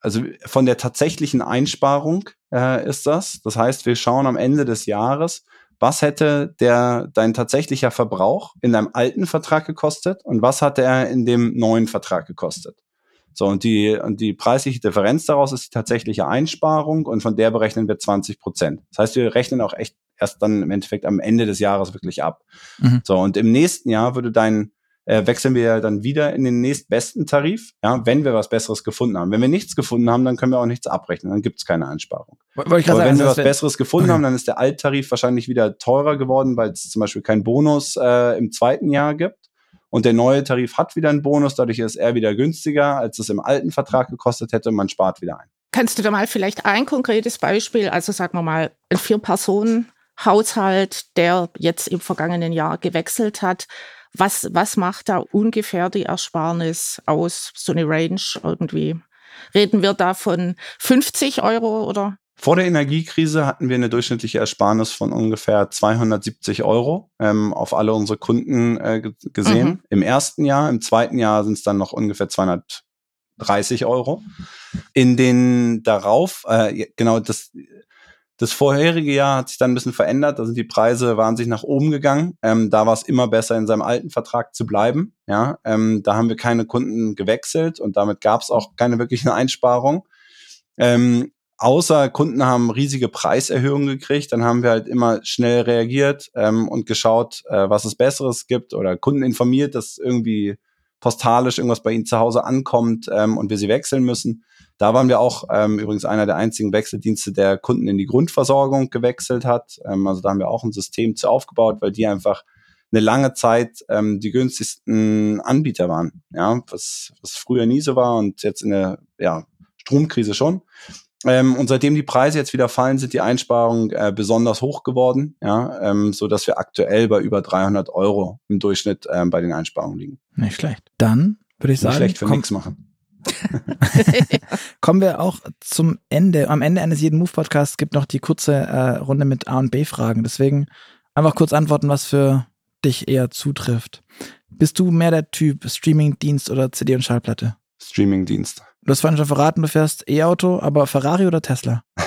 also von der tatsächlichen Einsparung äh, ist das. Das heißt, wir schauen am Ende des Jahres, was hätte der dein tatsächlicher Verbrauch in deinem alten Vertrag gekostet und was hat er in dem neuen Vertrag gekostet. So, und die, und die preisliche Differenz daraus ist die tatsächliche Einsparung und von der berechnen wir 20 Prozent. Das heißt, wir rechnen auch echt erst dann im Endeffekt am Ende des Jahres wirklich ab. Mhm. So, und im nächsten Jahr würde dein, äh, wechseln wir dann wieder in den nächstbesten Tarif, ja, wenn wir was Besseres gefunden haben. Wenn wir nichts gefunden haben, dann können wir auch nichts abrechnen, dann gibt es keine Einsparung. Aber wenn sagen, wir was Besseres gefunden okay. *clears throat* haben, dann ist der Alttarif wahrscheinlich wieder teurer geworden, weil es zum Beispiel keinen Bonus äh, im zweiten Jahr gibt. Und der neue Tarif hat wieder einen Bonus, dadurch ist er wieder günstiger, als es im alten Vertrag gekostet hätte. Man spart wieder ein. Kannst du da mal vielleicht ein konkretes Beispiel, also sagen wir mal, ein Vier-Personen-Haushalt, der jetzt im vergangenen Jahr gewechselt hat, was, was macht da ungefähr die Ersparnis aus, so eine Range irgendwie? Reden wir da von 50 Euro oder? Vor der Energiekrise hatten wir eine durchschnittliche Ersparnis von ungefähr 270 Euro ähm, auf alle unsere Kunden äh, gesehen. Mhm. Im ersten Jahr, im zweiten Jahr sind es dann noch ungefähr 230 Euro. In den darauf, äh, genau das, das vorherige Jahr hat sich dann ein bisschen verändert. Da sind die Preise wahnsinnig nach oben gegangen. Ähm, da war es immer besser, in seinem alten Vertrag zu bleiben. Ja, ähm, da haben wir keine Kunden gewechselt und damit gab es auch keine wirkliche Einsparung. Ähm, außer Kunden haben riesige Preiserhöhungen gekriegt, dann haben wir halt immer schnell reagiert ähm, und geschaut, äh, was es Besseres gibt oder Kunden informiert, dass irgendwie postalisch irgendwas bei ihnen zu Hause ankommt ähm, und wir sie wechseln müssen. Da waren wir auch ähm, übrigens einer der einzigen Wechseldienste, der Kunden in die Grundversorgung gewechselt hat. Ähm, also da haben wir auch ein System zu aufgebaut, weil die einfach eine lange Zeit ähm, die günstigsten Anbieter waren. Ja, was, was früher nie so war und jetzt in der ja, Stromkrise schon. Ähm, und seitdem die Preise jetzt wieder fallen, sind die Einsparungen äh, besonders hoch geworden, ja, ähm, so dass wir aktuell bei über 300 Euro im Durchschnitt ähm, bei den Einsparungen liegen. Nicht schlecht. Dann würde ich sagen, Nicht schlecht für nichts machen. *laughs* Kommen wir auch zum Ende. Am Ende eines jeden Move-Podcasts gibt noch die kurze äh, Runde mit A und B-Fragen. Deswegen einfach kurz antworten, was für dich eher zutrifft. Bist du mehr der Typ Streaming-Dienst oder CD und Schallplatte? Streaming-Dienst. Du hast vorhin schon verraten, du fährst E-Auto, aber Ferrari oder Tesla? *laughs*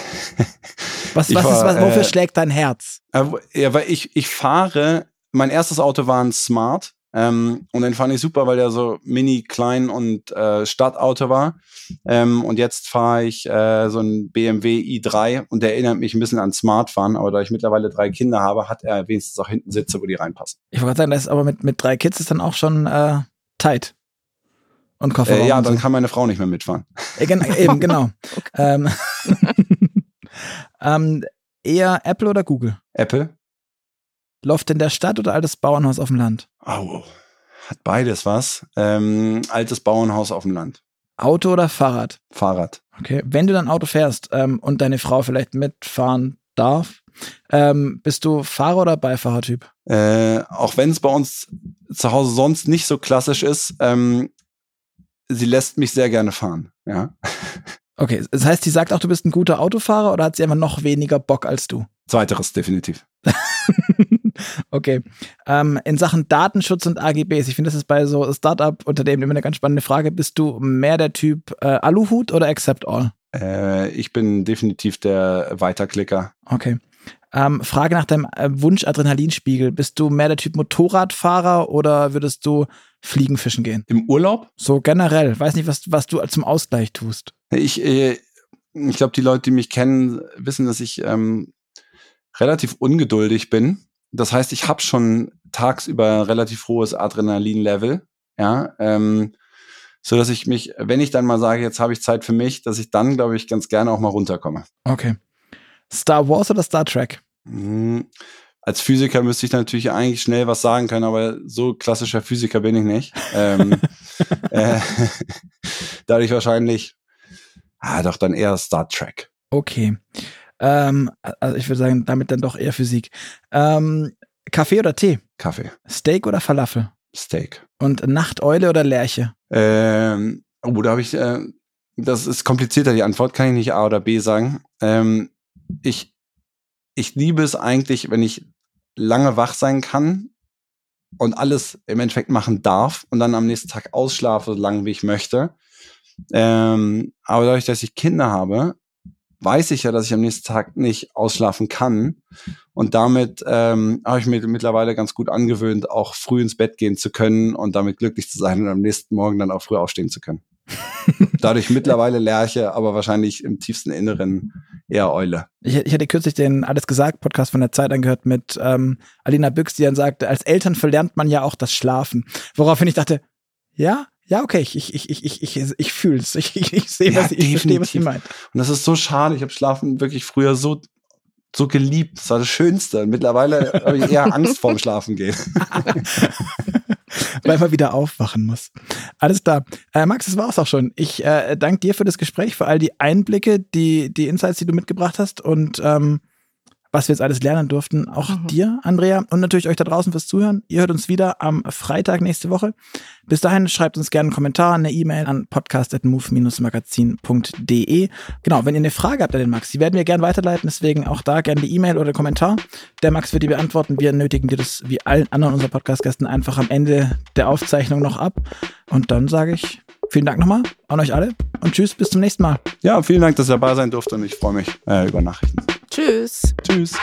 Was, was, war, ist, was wofür äh, schlägt dein Herz? Äh, ja, weil ich, ich fahre, mein erstes Auto war ein Smart. Ähm, und den fand ich super, weil der so mini, klein und äh, Stadtauto war. Ähm, und jetzt fahre ich äh, so ein BMW i3 und der erinnert mich ein bisschen an Smartfahren, aber da ich mittlerweile drei Kinder habe, hat er wenigstens auch hinten Sitze, wo die reinpassen. Ich wollte sagen, das ist aber mit, mit drei Kids ist dann auch schon äh, tight. Und Kofferraum. Äh, ja, dann so. kann meine Frau nicht mehr mitfahren. Äh, *laughs* eben, genau. ähm, *laughs* ähm, eher Apple oder Google? Apple. Loft in der Stadt oder altes Bauernhaus auf dem Land? Oh, hat beides was. Ähm, altes Bauernhaus auf dem Land. Auto oder Fahrrad? Fahrrad. Okay. Wenn du dann Auto fährst ähm, und deine Frau vielleicht mitfahren darf, ähm, bist du Fahrer- oder Beifahrertyp? Äh, auch wenn es bei uns zu Hause sonst nicht so klassisch ist, ähm, sie lässt mich sehr gerne fahren, ja. Okay, das heißt, sie sagt auch, du bist ein guter Autofahrer oder hat sie einfach noch weniger Bock als du? Zweiteres, definitiv. *laughs* okay. Ähm, in Sachen Datenschutz und AGBs, ich finde, das ist bei so Startup-Unternehmen immer eine ganz spannende Frage. Bist du mehr der Typ äh, Aluhut oder Accept All? Äh, ich bin definitiv der Weiterklicker. Okay. Ähm, Frage nach deinem äh, Wunsch Adrenalinspiegel. Bist du mehr der Typ Motorradfahrer oder würdest du Fliegen fischen gehen? Im Urlaub? So generell. Weiß nicht, was, was du zum Ausgleich tust. Ich, äh, ich glaube, die Leute, die mich kennen, wissen, dass ich ähm, relativ ungeduldig bin. Das heißt, ich habe schon tagsüber relativ hohes Adrenalinlevel. Ja, ähm, so dass ich mich, wenn ich dann mal sage, jetzt habe ich Zeit für mich, dass ich dann, glaube ich, ganz gerne auch mal runterkomme. Okay. Star Wars oder Star Trek? Als Physiker müsste ich natürlich eigentlich schnell was sagen können, aber so klassischer Physiker bin ich nicht. ähm, *laughs* äh, dadurch wahrscheinlich, ah, doch dann eher Star Trek. Okay. Ähm, also ich würde sagen, damit dann doch eher Physik. Ähm, Kaffee oder Tee? Kaffee. Steak oder Falafel? Steak. Und Nachteule oder Lerche? Ähm, oh, da habe ich, äh, das ist komplizierter, die Antwort kann ich nicht A oder B sagen. Ähm, ich, ich liebe es eigentlich, wenn ich lange wach sein kann und alles im Endeffekt machen darf und dann am nächsten Tag ausschlafe, so lange wie ich möchte. Ähm, aber dadurch, dass ich Kinder habe, weiß ich ja, dass ich am nächsten Tag nicht ausschlafen kann. Und damit ähm, habe ich mir mittlerweile ganz gut angewöhnt, auch früh ins Bett gehen zu können und damit glücklich zu sein und am nächsten Morgen dann auch früh aufstehen zu können. *laughs* Dadurch mittlerweile Lerche, aber wahrscheinlich im tiefsten Inneren eher Eule. Ich, ich hatte kürzlich den Alles gesagt Podcast von der Zeit angehört mit ähm, Alina Büchs, die dann sagte, als Eltern verlernt man ja auch das Schlafen. Woraufhin ich dachte, ja, ja, okay, ich, ich, ich, ich, ich, ich, fühle es. *laughs* Ich, ich, ich sehe, ja, was, ich verstehe, was sie meint. Und das ist so schade. Ich habe Schlafen wirklich früher so so geliebt. Das war das Schönste. Mittlerweile habe ich eher Angst vorm Schlafen gehen. *laughs* *laughs* weil man wieder aufwachen muss. Alles klar. Äh, Max, das war's auch schon. Ich äh, danke dir für das Gespräch, für all die Einblicke, die, die Insights, die du mitgebracht hast und ähm, was wir jetzt alles lernen durften. Auch mhm. dir, Andrea, und natürlich euch da draußen fürs Zuhören. Ihr hört uns wieder am Freitag nächste Woche. Bis dahin schreibt uns gerne einen Kommentar, eine E-Mail an podcast.move-magazin.de. Genau, wenn ihr eine Frage habt an den Max, die werden wir gerne weiterleiten, deswegen auch da gerne die E-Mail oder Kommentar. Der Max wird die beantworten. Wir nötigen dir das wie allen anderen unserer Podcast-Gästen einfach am Ende der Aufzeichnung noch ab. Und dann sage ich vielen Dank nochmal an euch alle und tschüss, bis zum nächsten Mal. Ja, vielen Dank, dass ihr dabei sein durfte und ich freue mich äh, über Nachrichten. Tschüss. Tschüss.